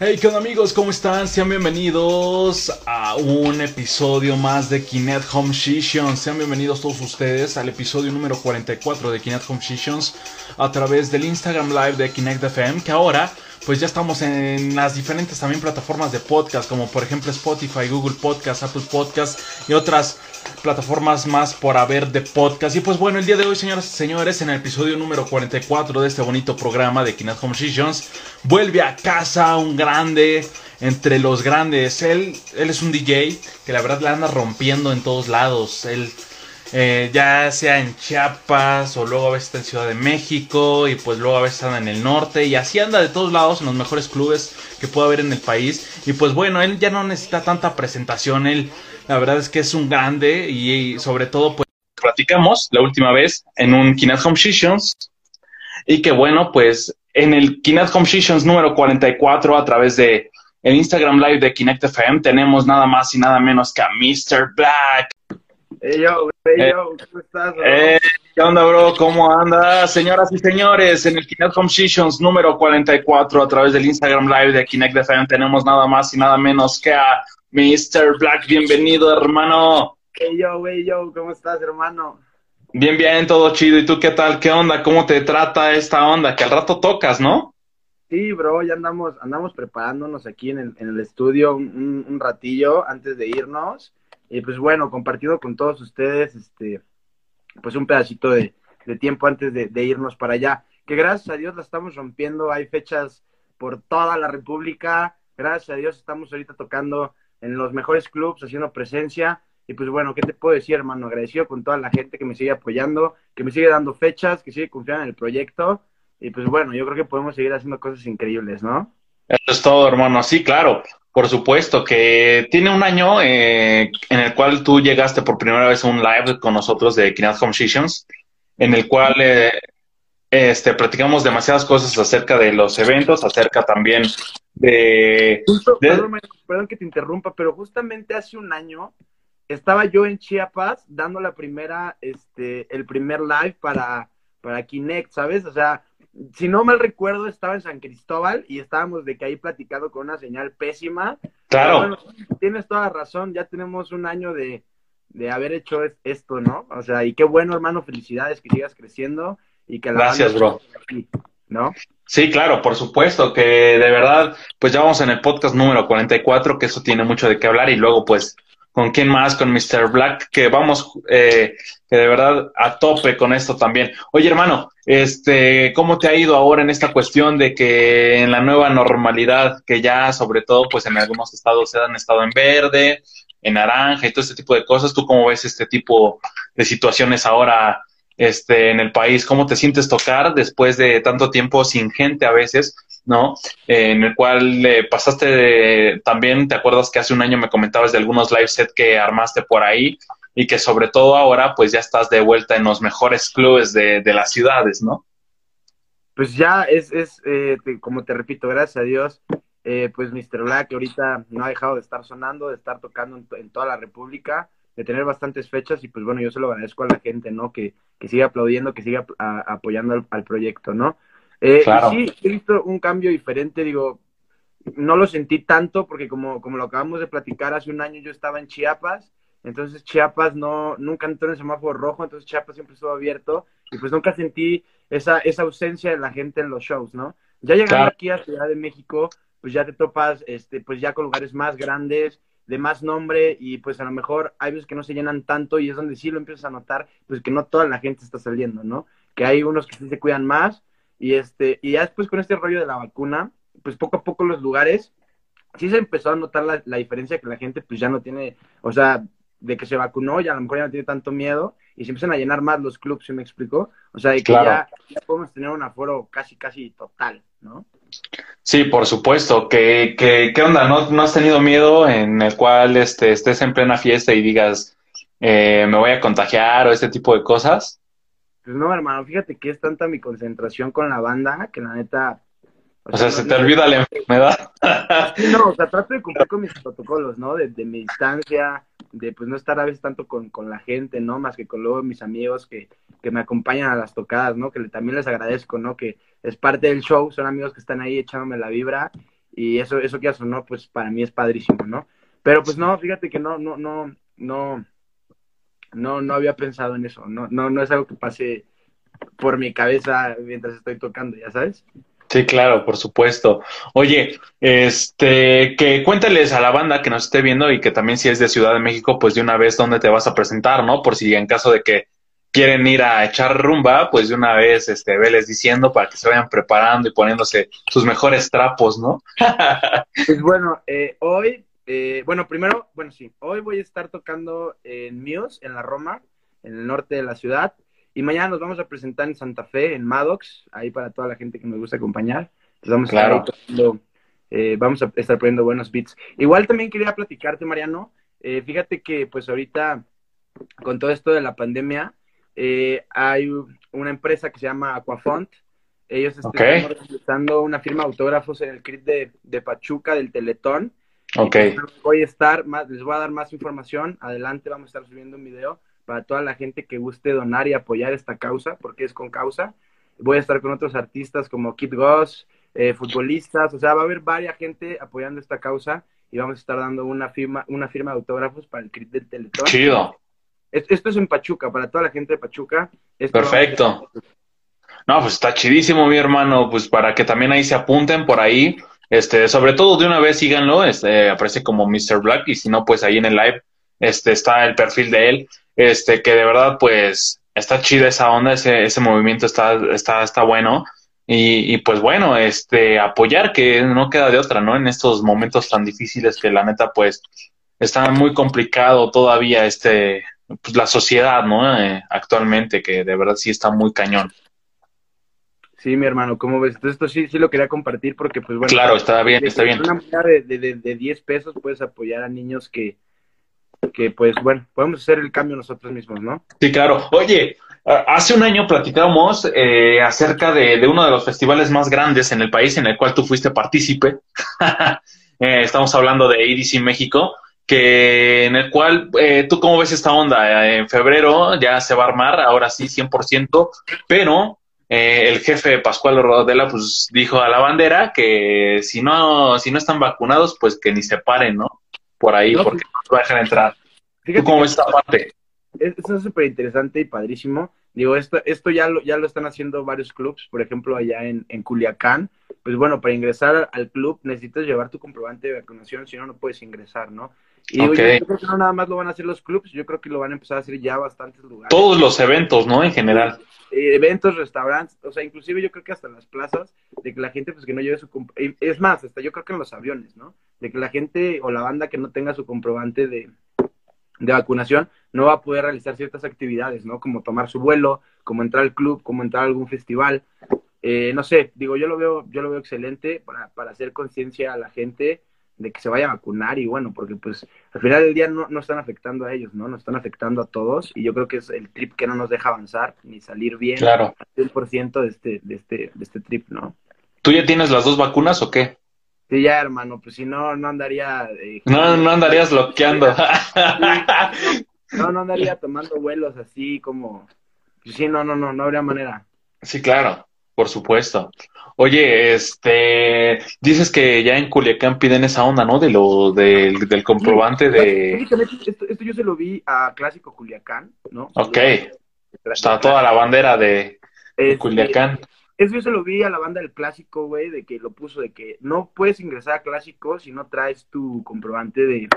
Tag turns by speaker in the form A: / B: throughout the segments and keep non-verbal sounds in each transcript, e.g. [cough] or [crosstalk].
A: Hey, ¿qué onda amigos? ¿Cómo están? Sean bienvenidos a un episodio más de Kinect Home Sessions. Sean bienvenidos todos ustedes al episodio número 44 de Kinect Home Sessions a través del Instagram Live de Kinect FM, que ahora pues ya estamos en las diferentes también plataformas de podcast, como por ejemplo Spotify, Google Podcast, Apple Podcast y otras plataformas más por haber de podcast. Y pues bueno, el día de hoy, señoras y señores, en el episodio número 44 de este bonito programa de Kinect Home Sessions, vuelve a casa un grande entre los grandes. Él, él es un DJ que la verdad le anda rompiendo en todos lados. Él eh, ya sea en Chiapas o luego a veces está en Ciudad de México y pues luego a veces anda en el norte y así anda de todos lados en los mejores clubes que pueda haber en el país y pues bueno, él ya no necesita tanta presentación, él la verdad es que es un grande y, sobre todo pues platicamos la última vez en un Kinect Home Sessions y que bueno, pues en el Kinect Home Sessions número 44 a través de el Instagram Live de Kinect FM tenemos nada más y nada menos que a Mr. Black.
B: Hey yo, hey yo, ¿cómo estás?
A: Eh, ¿Qué onda, bro? ¿Cómo andas? Señoras y señores, en el Kinect Home Sessions número 44 a través del Instagram Live de Kinect FM tenemos nada más y nada menos que a Mr. Black, bienvenido, hermano.
B: Hey yo, hey yo, ¿cómo estás, hermano?
A: Bien, bien, todo chido. ¿Y tú qué tal? ¿Qué onda? ¿Cómo te trata esta onda? Que al rato tocas, ¿no?
B: Sí, bro, ya andamos, andamos preparándonos aquí en el, en el estudio un, un, ratillo antes de irnos. Y pues bueno, compartido con todos ustedes, este, pues un pedacito de, de tiempo antes de, de irnos para allá. Que gracias a Dios la estamos rompiendo. Hay fechas por toda la República. Gracias a Dios estamos ahorita tocando en los mejores clubs, haciendo presencia. Y pues bueno, ¿qué te puedo decir, hermano? Agradecido con toda la gente que me sigue apoyando, que me sigue dando fechas, que sigue confiando en el proyecto. Y pues bueno, yo creo que podemos seguir haciendo cosas increíbles, ¿no?
A: Eso es todo, hermano. Sí, claro. Por supuesto que tiene un año eh, en el cual tú llegaste por primera vez a un live con nosotros de Kinect Home Sessions, en el cual eh, este, platicamos demasiadas cosas acerca de los eventos, acerca también de...
B: Justo, de... Perdón, perdón, que te interrumpa, pero justamente hace un año estaba yo en Chiapas dando la primera, este, el primer live para, para Kinect, ¿sabes? O sea, si no mal recuerdo, estaba en San Cristóbal y estábamos de que ahí platicando con una señal pésima.
A: Claro.
B: Bueno, tienes toda razón, ya tenemos un año de, de haber hecho esto, ¿no? O sea, y qué bueno, hermano, felicidades, que sigas creciendo y que la
A: Gracias, bro.
B: Aquí, ¿No?
A: Sí, claro, por supuesto, que de verdad, pues ya vamos en el podcast número 44, que eso tiene mucho de qué hablar, y luego, pues, ¿con quién más? Con Mr. Black, que vamos, eh, que de verdad a tope con esto también. Oye, hermano, este, ¿cómo te ha ido ahora en esta cuestión de que en la nueva normalidad, que ya sobre todo, pues en algunos estados se han estado en verde, en naranja y todo este tipo de cosas, ¿tú cómo ves este tipo de situaciones ahora? este, en el país, cómo te sientes tocar después de tanto tiempo sin gente a veces, ¿no? Eh, en el cual eh, pasaste también, ¿te acuerdas que hace un año me comentabas de algunos live set que armaste por ahí y que sobre todo ahora pues ya estás de vuelta en los mejores clubes de, de las ciudades, ¿no?
B: Pues ya es, es eh, como te repito, gracias a Dios, pues Mr. Black ahorita no ha dejado de estar sonando, de estar tocando en, toda la República de tener bastantes fechas y pues bueno, yo se lo agradezco a la gente, ¿no? Que, que siga aplaudiendo, que siga apoyando al, proyecto, ¿no? Eh,
A: claro.
B: Sí, he visto un cambio diferente, digo, no lo sentí tanto porque como, como lo acabamos de platicar, hace un año yo estaba en Chiapas, entonces Chiapas no, nunca entró en el semáforo rojo, entonces Chiapas siempre estuvo abierto y pues nunca sentí esa, esa ausencia de la gente en los shows, ¿no? Ya llegando claro. aquí a Ciudad de México, pues ya te topas, este, pues ya con lugares más grandes, de más nombre y pues a lo mejor hay veces que no se llenan tanto y es donde sí lo empiezas a notar, pues que no toda la gente está saliendo, ¿no? Que hay unos que sí se cuidan más y este y ya después con este rollo de la vacuna, pues poco a poco los lugares sí se empezó a notar la, la diferencia que la gente pues ya no tiene, o sea, de que se vacunó y a lo mejor ya no tiene tanto miedo y se empiezan a llenar más los clubs, ¿sí me explico? O sea, de que
A: claro.
B: ya, ya podemos tener un aforo casi, casi total, ¿no?
A: Sí, por supuesto. ¿Qué, qué, qué onda? ¿No, ¿No has tenido miedo en el cual este, estés en plena fiesta y digas, eh, me voy a contagiar o este tipo de cosas?
B: Pues no, hermano, fíjate que es tanta mi concentración con la banda que la neta...
A: O, o sea, sea, se no, te olvida la enfermedad.
B: no, o sea, trato de cumplir con mis protocolos, ¿no? De, de mi distancia, de pues no estar a veces tanto con, con la gente, ¿no? Más que con luego mis amigos que, que me acompañan a las tocadas, ¿no? Que le, también les agradezco, ¿no? Que es parte del show, son amigos que están ahí echándome la vibra y eso, eso que hace, ¿no? Pues para mí es padrísimo, ¿no? Pero pues no, fíjate que no, no, no, no, no, no había pensado en eso, no, no, no es algo que pase por mi cabeza mientras estoy tocando, ya sabes.
A: Sí, claro, por supuesto. Oye, este, que cuéntales a la banda que nos esté viendo y que también si es de Ciudad de México, pues de una vez dónde te vas a presentar, ¿no? Por si en caso de que quieren ir a echar rumba, pues de una vez, este, veles diciendo para que se vayan preparando y poniéndose sus mejores trapos, ¿no? [laughs]
B: pues bueno, eh, hoy, eh, bueno, primero, bueno, sí, hoy voy a estar tocando en Muse, en la Roma, en el norte de la ciudad. Y mañana nos vamos a presentar en Santa Fe, en Maddox, ahí para toda la gente que nos gusta acompañar. vamos, a estar eh, vamos a estar poniendo buenos beats. Igual también quería platicarte, Mariano. Eh, fíjate que pues ahorita, con todo esto de la pandemia, eh, hay una empresa que se llama Aquafont. Ellos están realizando una firma de autógrafos en el CRIT de, Pachuca, del Teletón.
A: Ok.
B: voy a estar, más, les voy a dar más información. Adelante vamos a estar subiendo un video para toda la gente que guste donar y apoyar esta causa, porque es con causa. Voy a estar con otros artistas como Kid Goss, eh, futbolistas, o sea, va a haber varias gente apoyando esta causa y vamos a estar dando una firma, una firma de autógrafos para el CRIT del Teletón.
A: Chido.
B: Esto es en Pachuca, para toda la gente de Pachuca.
A: Perfecto. No, pues está chidísimo, mi hermano, pues para que también ahí se apunten por ahí. Este, sobre todo de una vez síganlo, este, aparece como Mr. Black y si no, pues ahí en el live este, está el perfil de él este, que de verdad, pues, está chida esa onda, ese, ese movimiento está, está, está bueno. Y, y, pues bueno, este, apoyar que no queda de otra, ¿no? En estos momentos tan difíciles que la neta, pues, está muy complicado todavía este, pues la sociedad, ¿no? Eh, actualmente, que de verdad sí está muy cañón.
B: Sí, mi hermano, ¿cómo ves? Entonces, esto sí, sí lo quería compartir porque, pues bueno.
A: Claro, está bien, está bien.
B: Una moneda de, de, de 10 pesos puedes apoyar a niños que, que pues bueno, podemos hacer el cambio nosotros mismos, ¿no?
A: Sí, claro. Oye, hace un año platicamos eh, acerca de, uno de los festivales más grandes en el país en el cual tú fuiste partícipe. [laughs] Eh, estamos hablando de EDC México, que en el cual, eh, ¿tú cómo ves esta onda? En febrero ya se va a armar, ahora sí, 100%, pero el jefe Pascual Rodela pues dijo a la bandera que si no, si no están vacunados, pues que ni se paren, ¿no? por ahí porque no te va a dejar entrar. ¿Tú cómo ves esta parte?
B: Esto es súper interesante y padrísimo. Digo, esto, esto ya, lo, ya lo están haciendo varios clubs, por ejemplo, allá en, en Culiacán. Pues bueno, para ingresar al club necesitas llevar tu comprobante de vacunación, si no, no puedes ingresar, ¿no? Y yo creo que no nada más lo van a hacer los clubs, yo creo que lo van a empezar a hacer ya bastantes lugares.
A: Todos los eventos, ¿no? En general.
B: Eh, eventos, restaurantes, o sea, inclusive yo creo que hasta las plazas, de que la gente pues que no lleve su... Es más, hasta yo creo que en los aviones, ¿no? De que la gente o la banda que no tenga su comprobante de, de vacunación no va a poder realizar ciertas actividades, ¿no? Como tomar su vuelo, como entrar al club, como entrar a algún festival. Eh, no sé, digo, yo lo veo, yo lo veo excelente para, para hacer conciencia a la gente de que se vaya a vacunar y bueno, porque pues al final del día no, no están afectando a ellos, ¿no? Nos están afectando a todos y yo creo que es el trip que no nos deja avanzar ni salir bien
A: claro.
B: al 100% de este, de, este, de este trip, ¿no?
A: ¿Tú ya tienes las dos vacunas o qué?
B: Sí, ya, hermano, pues si no, no andaría... Eh,
A: no, no andarías bloqueando. [laughs]
B: no, no andaría tomando vuelos así como... Pues sí, no, no, no, no habría manera.
A: Sí, claro. Por supuesto. Oye, este, dices que ya en Culiacán piden esa onda, ¿no? De lo del, comprobante de.
B: Esto, esto, yo se lo vi a Clásico Culiacán, ¿no?
A: Ok. Está toda la bandera de, este, Culiacán.
B: Eso yo se lo vi a la banda del Clásico, güey, de que lo puso de que no puedes ingresar a Clásico si no traes tu comprobante de,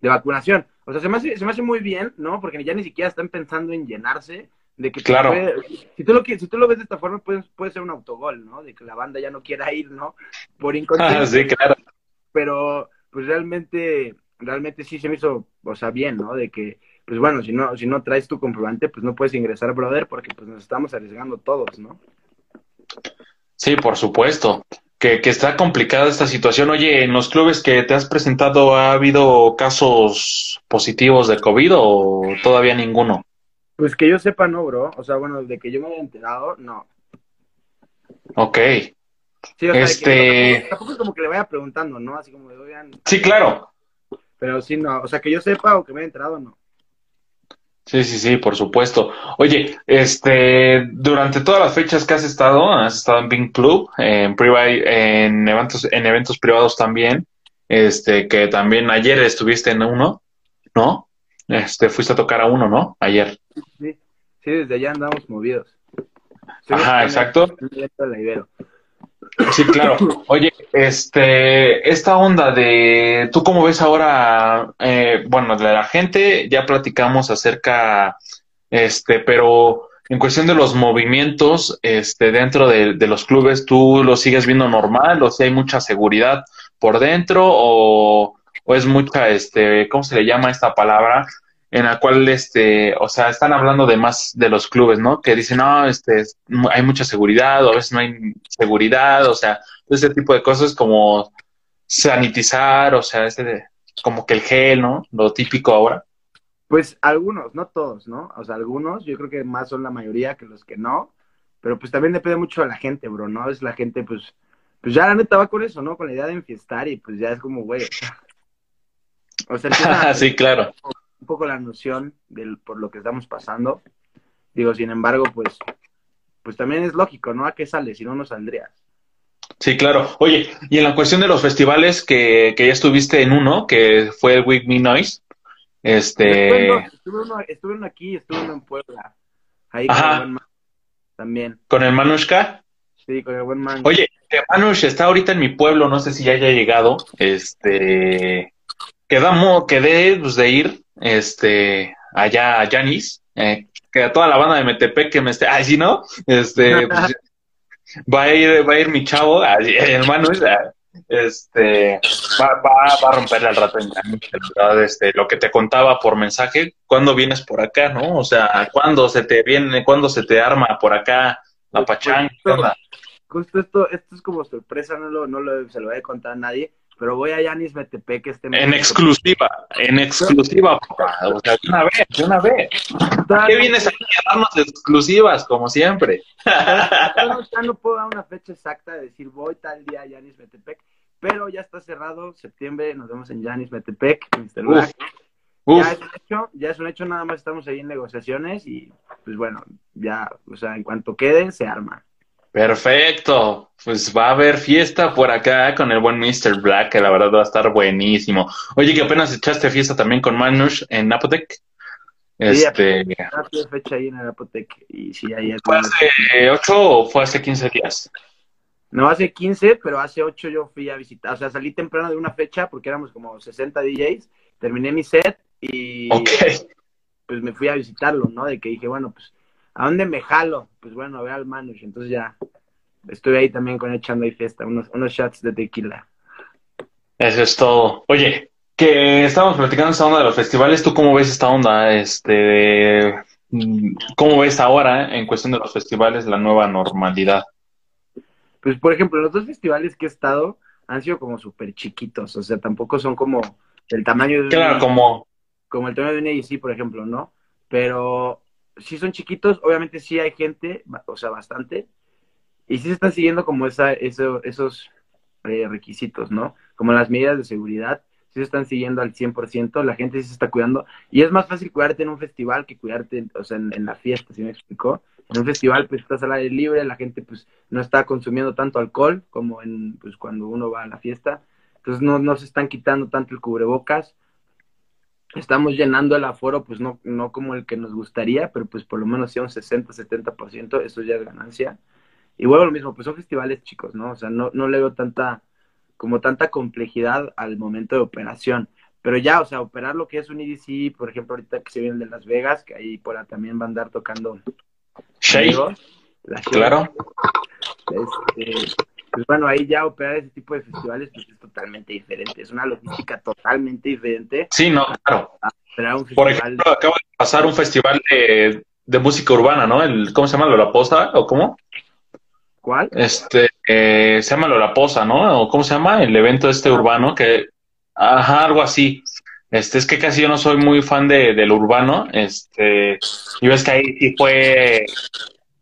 B: de vacunación. O sea, se me, hace, se me hace muy bien, ¿no? Porque ya ni siquiera están pensando en llenarse de que
A: claro.
B: si, tú lo, si tú lo ves de esta forma, puede, puede ser un autogol, ¿no? De que la banda ya no quiera ir, ¿no? Por inconsciencia.
A: sí, claro.
B: Pero, pues realmente, realmente sí se me hizo, o sea, bien, ¿no? De que, pues bueno, si no, si no traes tu comprobante, pues no puedes ingresar, brother, porque pues nos estamos arriesgando todos, ¿no?
A: Sí, por supuesto. Que, que está complicada esta situación. Oye, en los clubes que te has presentado, ¿ha habido casos positivos de COVID o todavía ninguno?
B: Pues que yo sepa, no, bro. O sea, bueno, de que yo me haya enterado, no.
A: Ok.
B: Sí, o sea, este... tampoco, es como que le vaya preguntando, ¿no? Así como oigan.
A: Sí, claro.
B: Pero sí, no. O sea, que yo sepa o que me haya enterado, no.
A: Sí, sí, sí, por supuesto. Oye, este, durante todas las fechas que has estado, has estado en Pink Club, en private, en eventos, en eventos privados también, este, que también ayer estuviste en uno, ¿no? Este, fuiste a tocar a uno, ¿no? Ayer.
B: Sí, sí desde allá andamos movidos.
A: Ajá, exacto. Sí, claro. Oye, este, esta onda de, ¿tú cómo ves ahora? Eh, bueno, de la gente ya platicamos acerca, este, pero en cuestión de los movimientos, este, dentro de, de los clubes, ¿tú lo sigues viendo normal o si hay mucha seguridad por dentro o, o es mucha, este, ¿cómo se le llama esta palabra? En la cual, este, o sea, están hablando de más de los clubes, ¿no? Que dicen, no, este, hay mucha seguridad, o a veces no hay seguridad, o sea, ese tipo de cosas como sanitizar, o sea, este, como que el gel, ¿no? Lo típico ahora.
B: Pues algunos, no todos, ¿no? O sea, algunos, yo creo que más son la mayoría que los que no, pero pues también depende mucho de la gente, bro, ¿no? Es la gente, pues, pues ya la neta va con eso, ¿no? Con la idea de enfiestar y pues ya es como, güey,
A: o sea, [laughs] sí, claro
B: un poco la noción del, por lo que estamos pasando. Digo, sin embargo, pues, pues también es lógico, ¿no? ¿A qué sale? Si no, no saldrías.
A: Sí, claro. Oye, y en la cuestión de los festivales que, que ya estuviste en uno, que fue el Week Me Noise, este...
B: Estuve uno, estuve uno aquí, estuve uno en Puebla. Ahí con el buen man, también.
A: ¿Con el Manushka?
B: Sí, con el buen man.
A: Oye, Manush está ahorita en mi pueblo, no sé si ya haya llegado. Este... Quedamos, quedé pues, de ir este, allá a Yanis, eh, que a toda la banda de Metepec que me esté, ay, si no, este, pues, [laughs] va a ir, va a ir mi chavo, hermano, este, va, va, a romperle al rato en verdad, este, lo que te contaba por mensaje, ¿cuándo vienes por acá, no? O sea, ¿cuándo se te viene, cuándo se te arma por acá la pues, pachanga?
B: Justo esto, esto es como sorpresa, no lo, no lo, se lo voy a contar a nadie, pero voy a Yanis Metepec este
A: En exclusiva, en exclusiva, O sea, de una vez, de una vez. qué vienes aquí a darnos exclusivas, como siempre?
B: ya no puedo dar una fecha exacta de decir voy tal día a Yanis Metepec, pero ya está cerrado, septiembre, nos vemos en Yanis Metepec, Mr. Black. Ya es un hecho, ya es un hecho, nada más estamos ahí en negociaciones y pues bueno, ya, o sea, en cuanto queden, se arma.
A: Perfecto. Pues va a haber fiesta por acá con el buen Mr. Black, que la verdad va a estar buenísimo. Oye, que apenas echaste fiesta también con Manush en Apotec.
B: Este... Sí, fecha ahí en el Apotec. Y sí, ahí
A: ¿Fue hace 8 o fue hace 15 días?
B: No, hace 15, pero hace 8 yo fui a visitar. O sea, salí temprano de una fecha porque éramos como 60 DJs. Terminé mi set y pues me fui a visitarlo, ¿no? De que dije, bueno, pues ¿A dónde me jalo? Pues bueno, a ver al Manush. Entonces ya estuve ahí también con echando ahí fiesta, unos, unos shots de tequila.
A: Eso es todo. Oye, que estamos platicando esta onda de los festivales, ¿tú cómo ves esta onda? Este, ¿Cómo ves ahora en cuestión de los festivales la nueva normalidad?
B: Pues, por ejemplo, los dos festivales que he estado han sido como súper chiquitos, o sea, tampoco son como el tamaño de...
A: Claro, como...
B: Como el tamaño de un por ejemplo, ¿no? Pero si son chiquitos, obviamente sí hay gente, o sea, bastante, y sí se están siguiendo como esa, esos eh, requisitos, ¿no? Como las medidas de seguridad, sí se están siguiendo al 100%, la gente sí se está cuidando, y es más fácil cuidarte en un festival que cuidarte, o sea, en, la fiesta, ¿sí me explicó? En un festival, pues estás al aire libre, la gente, pues, no está consumiendo tanto alcohol como en, pues, cuando uno va a la fiesta, entonces no, no se están quitando tanto el cubrebocas, estamos llenando el aforo, pues no, no como el que nos gustaría, pero pues por lo menos sea un 60, 70%, eso ya es ganancia. Y bueno, lo mismo, pues son festivales chicos, ¿no? O sea, no, no le veo tanta, como tanta complejidad al momento de operación. Pero ya, o sea, operar lo que es un EDC, por ejemplo, ahorita que se viene de Las Vegas, que ahí por también va a andar tocando.
A: Shea. Claro.
B: Este, pues bueno, ahí ya operar ese tipo de festivales pues es totalmente diferente, es una logística totalmente diferente.
A: Sí, no, claro. Por ejemplo, acaba de pasar un festival de, de música urbana, ¿no? El, ¿Cómo se llama? ¿Lola Posa o cómo?
B: ¿Cuál?
A: Este, eh, se llama Lola Posa, ¿no? ¿O cómo se llama? El evento este urbano que, ajá, algo así. Este, es que casi yo no soy muy fan de, del urbano, este, y ves que ahí sí fue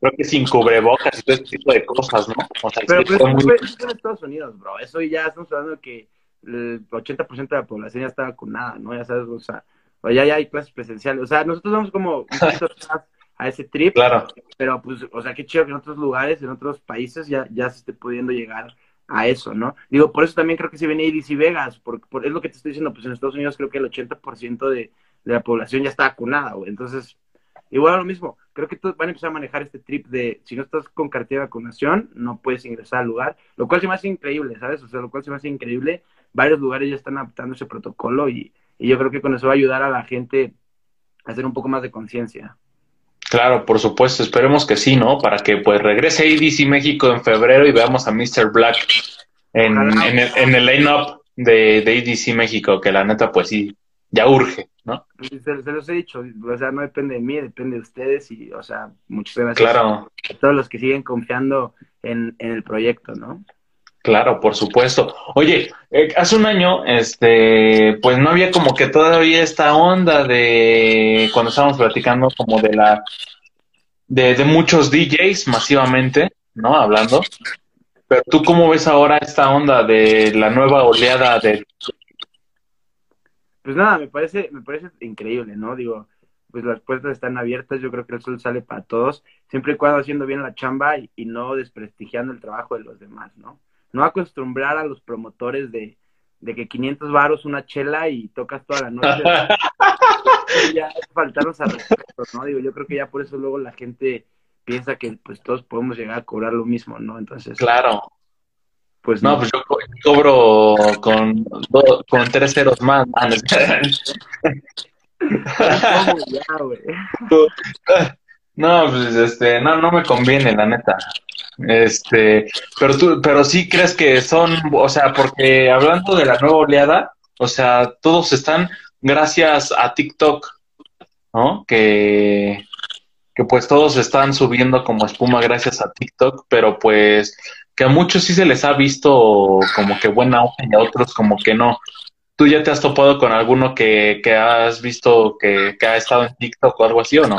A: creo que sin cubrebocas y todo ese tipo de cosas, ¿no? O sea,
B: pero, pero muy... eso en Estados Unidos, bro. Eso ya estamos hablando de que el 80% de la población ya está vacunada, ¿no? Ya sabes, o sea, o ya, ya hay clases presenciales. O sea, nosotros vamos como un [laughs] poquito a ese trip.
A: Claro.
B: Pero pues, o sea, qué chido que en otros lugares, en otros países ya, ya se esté pudiendo llegar a eso, ¿no? Digo, por eso también creo que se viene ADC Vegas, porque por, es lo que te estoy diciendo, pues en Estados Unidos creo que el 80% de, de la población ya está vacunada, güey. Entonces, igual lo mismo, creo que todos van a empezar a manejar este trip de si no estás con cartilla de vacunación, no puedes ingresar al lugar, lo cual se me hace increíble, ¿sabes? O sea, lo cual se me hace increíble. Varios lugares ya están adaptando ese protocolo y, y yo creo que con eso va a ayudar a la gente a hacer un poco más de conciencia.
A: Claro, por supuesto, esperemos que sí, ¿no? Para que pues regrese ADC México en febrero y veamos a Mr. Black en, en el, en el line-up de, de ADC México, que la neta pues sí, ya urge, ¿no?
B: Se, se, los he dicho, o sea, no depende de mí, depende de ustedes y, o sea, muchas gracias
A: claro.
B: a todos los que siguen confiando en, en el proyecto, ¿no?
A: Claro, por supuesto. Oye, eh, hace un año, este, pues no había como que todavía esta onda de cuando estábamos platicando como de la de, de muchos DJs masivamente, ¿no? Hablando. Pero tú cómo ves ahora esta onda de la nueva oleada de
B: Pues nada, me parece, me parece increíble, ¿no? Digo, pues las puertas están abiertas, yo creo que el sol sale para todos, siempre y cuando haciendo bien la chamba y, y no desprestigiando el trabajo de los demás, ¿no? no acostumbrar a los promotores de, de que 500 varos una chela y tocas toda la noche. [laughs] ya faltarnos a respeto, ¿no? Digo, yo creo que ya por eso luego la gente piensa que pues todos podemos llegar a cobrar lo mismo, ¿no? Entonces.
A: Claro.
B: Pues
A: no,
B: no.
A: pues yo co- cobro con, do- con tres ceros más. Ah. [laughs] No, pues este, no, no me conviene, la neta. Este, pero tú, pero sí crees que son, o sea, porque hablando de la nueva oleada, o sea, todos están gracias a TikTok, ¿no? Que, que pues todos están subiendo como espuma gracias a TikTok, pero pues que a muchos sí se les ha visto como que buena onda y a otros como que no. ¿Tú ya te has topado con alguno que, que has visto que, que ha estado en TikTok o algo así o no?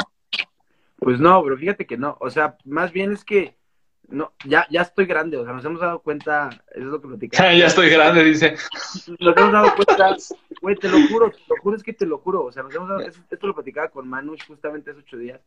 B: Pues no, pero fíjate que no. O sea, más bien es que no, ya, ya estoy grande, o sea, nos hemos dado cuenta, eso es lo que platicaba. [laughs]
A: ya estoy grande, dice.
B: Nos hemos dado cuenta, güey, te lo juro, te lo juro, es que te lo juro. O sea, nos hemos dado, esto lo platicaba con Manush justamente hace ocho días.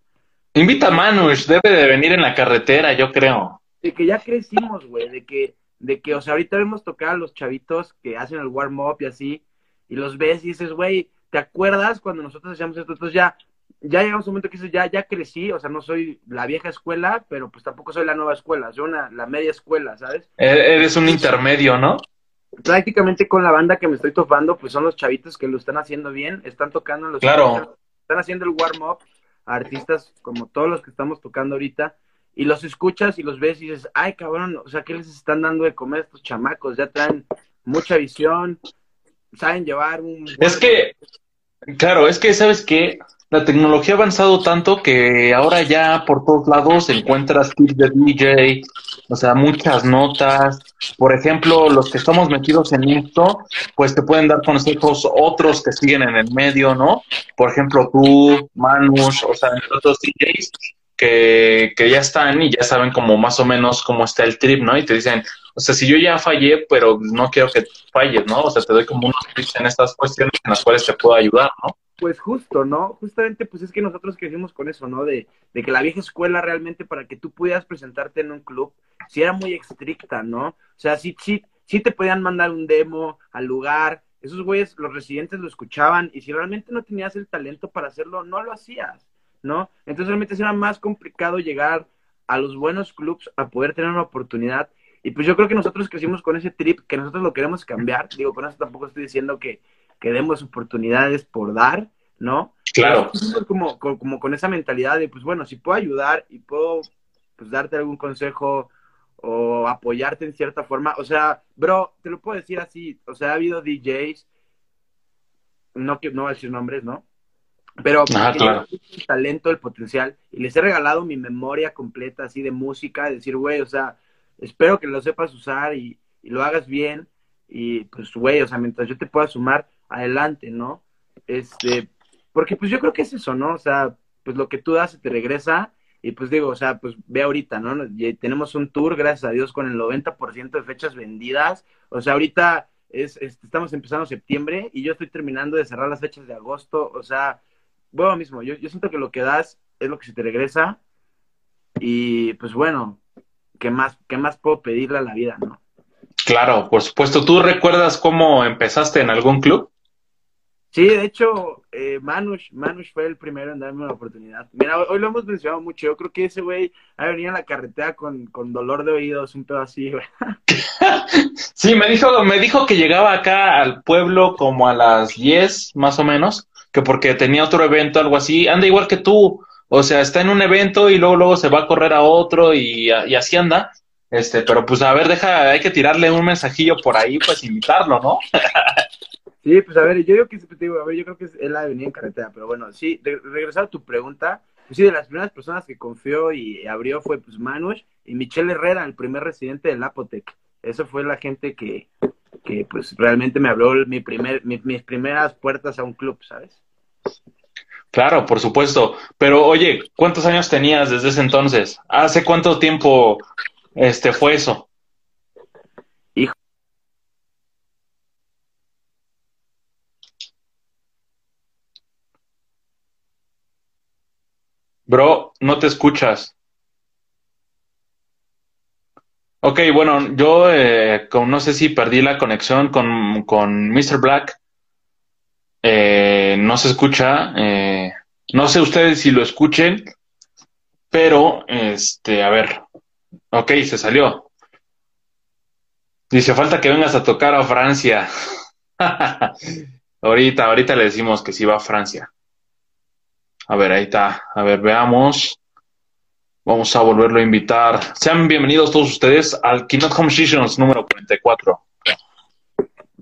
A: Invita a Manush, debe de venir en la carretera, yo creo.
B: De que ya crecimos, güey, de que, de que, o sea, ahorita vemos tocar a los chavitos que hacen el warm-up y así, y los ves y dices, güey, ¿te acuerdas cuando nosotros hacíamos esto? Entonces ya, ya llegamos a un momento que dices, ya, ya crecí, o sea, no soy la vieja escuela, pero pues tampoco soy la nueva escuela, soy una, la media escuela, ¿sabes?
A: E- Eres un intermedio, ¿no?
B: Prácticamente con la banda que me estoy topando, pues son los chavitos que lo están haciendo bien, están tocando los
A: Claro.
B: están haciendo el warm-up a artistas como todos los que estamos tocando ahorita, y los escuchas y los ves y dices, ay cabrón, o sea, ¿qué les están dando de comer a estos chamacos? Ya traen mucha visión, saben llevar un...
A: Es que, claro, es que, ¿sabes qué? La tecnología ha avanzado tanto que ahora ya por todos lados encuentras tips de DJ, o sea, muchas notas. Por ejemplo, los que estamos metidos en esto, pues te pueden dar consejos otros que siguen en el medio, ¿no? Por ejemplo, tú, Manush, o sea, otros DJs que, que ya están y ya saben como más o menos cómo está el trip, ¿no? Y te dicen, o sea, si yo ya fallé, pero no quiero que falles, ¿no? O sea, te doy como unos tips en estas cuestiones en las cuales te puedo ayudar, ¿no?
B: Pues justo, ¿no? Justamente, pues es que nosotros crecimos con eso, ¿no? De, de que la vieja escuela realmente para que tú pudieras presentarte en un club, sí era muy estricta, ¿no? O sea, sí, sí, sí te podían mandar un demo al lugar, esos güeyes, los residentes lo escuchaban, y si realmente no tenías el talento para hacerlo, no lo hacías, ¿no? Entonces realmente era más complicado llegar a los buenos clubs a poder tener una oportunidad. Y pues yo creo que nosotros crecimos con ese trip, que nosotros lo queremos cambiar. Digo, con eso tampoco estoy diciendo que, que demos oportunidades por dar, ¿no?
A: Claro.
B: Como, como, como con esa mentalidad de, pues bueno, si puedo ayudar y puedo pues darte algún consejo o apoyarte en cierta forma, o sea, bro, te lo puedo decir así, o sea, ha habido DJs, no, que- no voy a decir nombres, ¿no? Pero
A: Ah, claro.
B: el talento, el potencial, y les he regalado mi memoria completa así de música, de decir, güey, o sea, espero que lo sepas usar y, y lo hagas bien, y pues, güey, o sea, mientras yo te pueda sumar, adelante, ¿no? Este, porque pues yo creo que es eso, ¿no? O sea, pues lo que tú das se te regresa, y pues digo, o sea, pues ve ahorita, ¿no? Y tenemos un tour, gracias a Dios, con el 90% de fechas vendidas, o sea, ahorita es, estamos empezando septiembre y yo estoy terminando de cerrar las fechas de agosto, o sea, bueno mismo, yo, yo siento que lo que das es lo que se te regresa y pues bueno, ¿qué más, qué más puedo pedirle a la vida, no?
A: Claro, por supuesto. ¿Tú recuerdas cómo empezaste en algún club?
B: Sí, de hecho, eh, Manush, Manush fue el primero en darme una oportunidad. Mira, hoy lo hemos mencionado mucho. Yo creo que ese güey ha venido en la carretera con, con dolor de oídos, un pedo así, güey. [laughs]
A: sí, me dijo, me dijo que llegaba acá al pueblo como a las 10, más o menos, que porque tenía otro evento, algo así. Anda igual que tú. O sea, está en un evento y luego, luego se va a correr a otro y, así anda. Este, pero pues a ver, deja, hay que tirarle un mensajillo por ahí, pues invitarlo, ¿no? [laughs]
B: Sí, pues a ver, yo, que, a ver, yo creo que es él la venía en carretera, pero bueno, sí, de, regresar a tu pregunta, pues sí, de las primeras personas que confió y abrió fue pues Manush y Michelle Herrera, el primer residente del Apotec. Eso fue la gente que, que pues realmente me abrió mi primer, mis primeras puertas a un club, ¿sabes?
A: Claro, por supuesto. Pero oye, ¿cuántos años tenías desde ese entonces? ¿Hace cuánto tiempo este fue eso? Bro, no te escuchas. Ok, bueno, yo eh, no sé si perdí la conexión con, con Mr. Black. Eh, no se escucha. Eh, no sé ustedes si lo escuchen, pero, este, a ver. Ok, se salió. Dice, falta que vengas a tocar a Francia. [laughs] ahorita, ahorita le decimos que sí va a Francia. A ver, ahí está. A ver, veamos. Vamos a volverlo a invitar. Sean bienvenidos todos ustedes al Keynote Home Sessions número 44.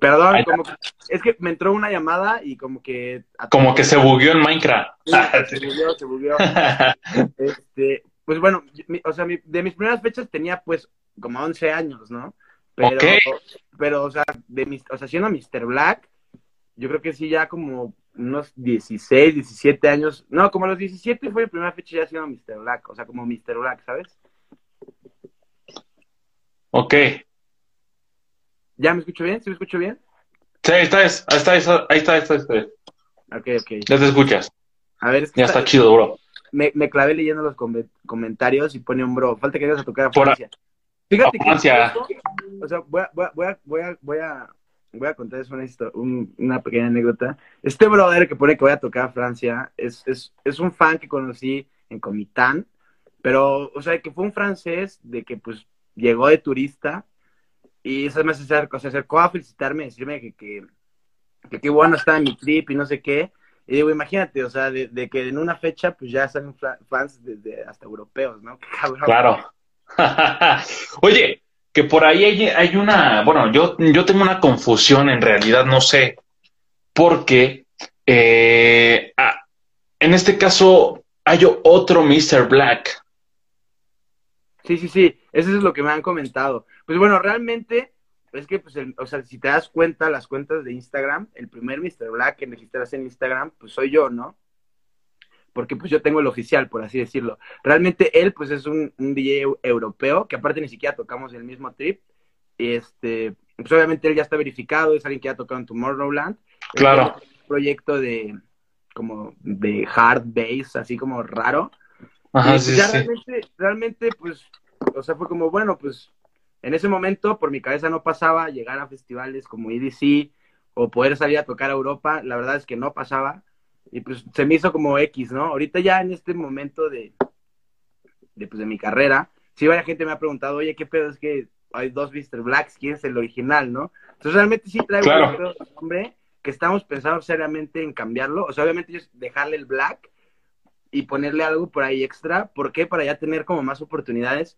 B: Perdón, como es que me entró una llamada y como que...
A: Como que se bugueó en Minecraft.
B: se bugueó, se bugueó. [laughs] este, pues bueno, o sea, de mis primeras fechas tenía pues como 11 años, ¿no? Pero, pero o sea, de mis, o sea, siendo Mr. Black, yo creo que sí ya como unos 16, 17 años. No, como a los 17 fue mi primera fecha ya siendo Mr. Black, o sea, como Mr. Black, ¿sabes?
A: Ok.
B: ¿Ya me escucho bien? ¿Sí me escucho bien?
A: Sí, ahí está, ahí está, ahí está, ahí está. Ahí está.
B: Ok, ok.
A: Ya te escuchas.
B: A ver, es
A: que ya está, chido, bro.
B: Me, me, clavé leyendo los comentarios y pone un bro. Falta que vayas a tocar a Francia. Fíjate que.
A: Francia.
B: o sea, voy a, voy a, voy a, voy a voy a contarles una, una pequeña anécdota. Este brother que pone que voy a tocar a Francia es, es, es un fan que conocí en Comitán, pero, o sea, que fue un francés de que, pues, llegó de turista y se me acercó, se acercó a felicitarme, decirme que, que, que qué bueno estaba mi trip y no sé qué. Y digo, imagínate, o sea, de, de que en una fecha, pues ya salen fans desde hasta europeos, ¿no? [laughs] Qué cabrón.
A: Claro. [laughs] Oye, que por ahí hay, una, bueno, yo, yo tengo una confusión en realidad, no sé, porque eh, ah, en este caso hay otro Mr. Black.
B: Sí, sí, sí, eso es lo que me han comentado. Pues bueno, realmente es que, pues, o sea, si te das cuenta, las cuentas de Instagram, el primer Mr. Black que registras en Instagram, pues soy yo, ¿no? Porque pues yo tengo el oficial, por así decirlo. Realmente él pues es un, DJ europeo, que aparte ni siquiera tocamos el mismo trip. Este, pues obviamente él ya está verificado, es alguien que ha tocado en Tomorrowland.
A: Claro.
B: Un proyecto de como de hard bass, así como raro.
A: Ajá, pues, sí,
B: ya
A: sí.
B: realmente, realmente, pues, o sea, fue como, bueno, pues, en ese momento por mi cabeza no pasaba llegar a festivales como EDC o poder salir a tocar a Europa, la verdad es que no pasaba y pues se me hizo como X, ¿no? Ahorita ya en este momento de, de, pues, de mi carrera, sí vaya gente me ha preguntado, oye, ¿qué pedo es que hay dos Mr. Blacks? ¿Quién es el original, no? Entonces realmente sí traigo un nombre que estamos pensando seriamente en cambiarlo. O sea, obviamente es dejarle el black y ponerle algo por ahí extra. ¿Por qué? Para ya tener como más oportunidades,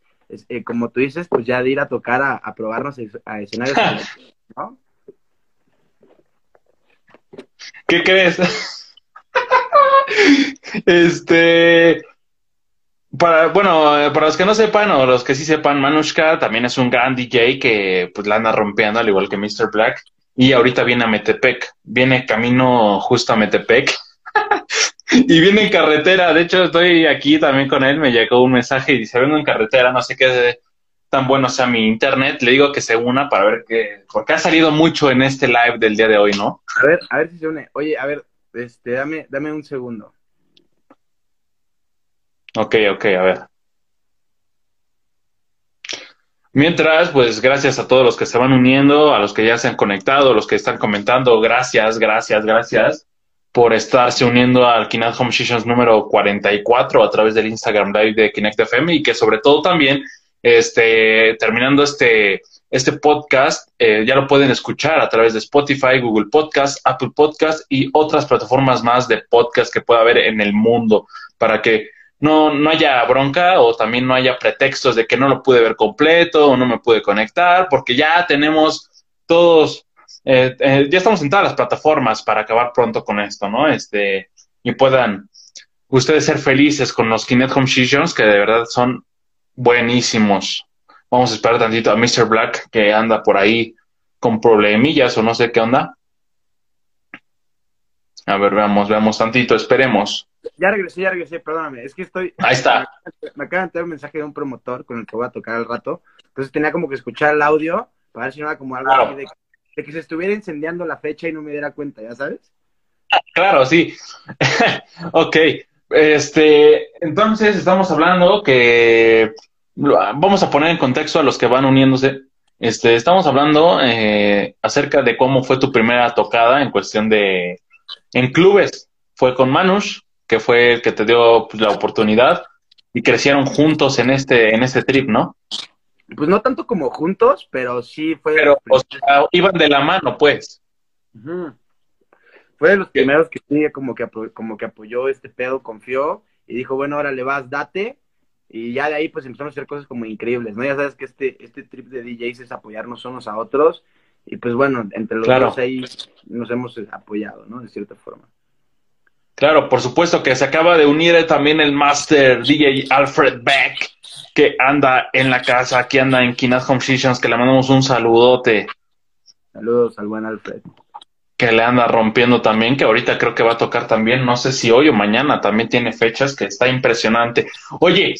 B: eh, como tú dices, pues ya de ir a tocar, a, a probarnos a escenarios, [laughs] ¿no?
A: ¿Qué crees? Este. Para, bueno, para los que no sepan o los que sí sepan, Manushka también es un gran DJ que pues la anda rompiendo al igual que Mr. Black y ahorita viene a Metepec, viene camino justo a Metepec [laughs] y viene en carretera, de hecho estoy aquí también con él, me llegó un mensaje y dice vengo en carretera, no sé qué, tan bueno sea mi internet, le digo que se una para ver qué, porque ha salido mucho en este live del día de hoy, ¿no?
B: A ver, a ver si se une. Oye, a ver, este, dame, dame un segundo.
A: Ok, ok, a ver. Mientras, pues gracias a todos los que se van uniendo, a los que ya se han conectado, a los que están comentando, gracias, gracias, gracias por estarse uniendo al Kinect Home Sessions número 44 a través del Instagram Live de Kinect FM y que sobre todo también, este, terminando este, este podcast, eh, ya lo pueden escuchar a través de Spotify, Google Podcast, Apple Podcast y otras plataformas más de podcast que pueda haber en el mundo para que no, no haya bronca o también no haya pretextos de que no lo pude ver completo o no me pude conectar, porque ya tenemos todos eh, eh, ya estamos en todas las plataformas para acabar pronto con esto, ¿no? Este, y puedan ustedes ser felices con los Kinect Home Sessions, que de verdad son buenísimos. Vamos a esperar tantito a Mr. Black, que anda por ahí con problemillas o no sé qué onda. A ver, veamos, veamos tantito, esperemos.
B: Ya regresé, ya regresé, perdóname, es que estoy...
A: Ahí está. [laughs]
B: Me acaban de entrar un mensaje de un promotor con el que voy a tocar al rato, entonces tenía como que escuchar el audio para ver si no era como algo así de de que se estuviera incendiando la fecha y no me diera cuenta, ¿ya sabes? [laughs]
A: Claro, sí. [laughs] ok. Este, entonces estamos hablando que vamos a poner en contexto a los que van uniéndose. Este, estamos hablando eh, acerca de cómo fue tu primera tocada en cuestión de en clubes. Fue con Manush, que fue el que te dio pues, la oportunidad y crecieron juntos en este en este trip, ¿no?
B: Pues no tanto como juntos, pero sí fue.
A: Pero, o sea, iban de la mano, pues.
B: Fue de los primeros que sí, como que, como que apoyó este pedo, confió y dijo, bueno, ahora le vas, date. Y ya de ahí, pues empezaron a hacer cosas como increíbles, ¿no? Ya sabes que este, este trip de DJs es apoyarnos unos a otros. Y pues bueno, entre los dos ahí nos hemos apoyado, ¿no? De cierta forma.
A: Claro, por supuesto que se acaba de unir también el master DJ Alfred Beck que anda en la casa, aquí anda en Kinas Home Sessions, que le mandamos un saludote.
B: Saludos al buen Alfred.
A: Que le anda rompiendo también, que ahorita creo que va a tocar también, no sé si hoy o mañana, también tiene fechas, que está impresionante. Oye,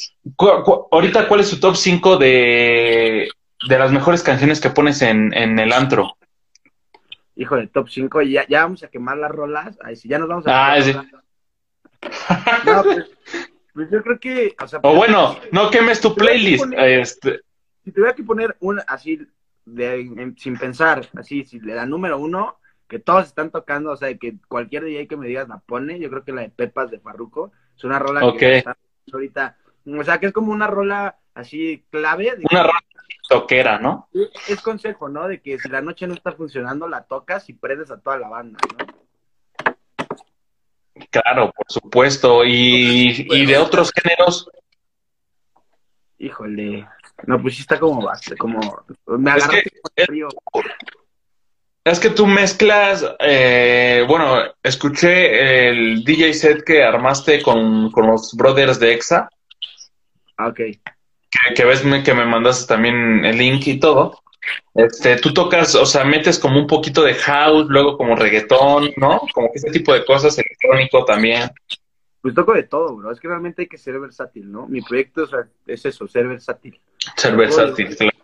A: ahorita cuál es tu top 5 de, de las mejores canciones que pones en, en el antro?
B: Híjole, top 5, ya, ya vamos a quemar las rolas. Ay, si ya nos vamos a. Ah, sí. No, pues, pues yo creo que. O, sea,
A: o bueno, no quemes tu playlist. este...
B: Si tuviera que poner una así, de, sin pensar, así, si le da número uno, que todos están tocando, o sea, que cualquier DJ que me digas la pone, yo creo que la de Pepas de Farruco es una rola que está ahorita. O sea, que es como una rola así clave.
A: una rola toquera, ¿no?
B: Es consejo, ¿no? De que si la noche no está funcionando, la tocas y prendes a toda la banda, ¿no?
A: Claro, por supuesto. ¿Y, y de otros géneros?
B: Híjole. No, pues sí está como como... Me es que,
A: es, que tú mezclas... Eh, bueno, escuché el DJ set que armaste con, con los brothers de EXA.
B: Ah, ok.
A: Que, que ves que me mandaste también el link y todo. Este, tú tocas, o sea, metes como un poquito de house, luego como reggaetón, ¿no? Como que ese tipo de cosas, electrónico también.
B: Pues toco de todo, bro. Es que realmente hay que ser versátil, ¿no? Mi proyecto es eso, ser versátil.
A: Ser versátil,
B: claro.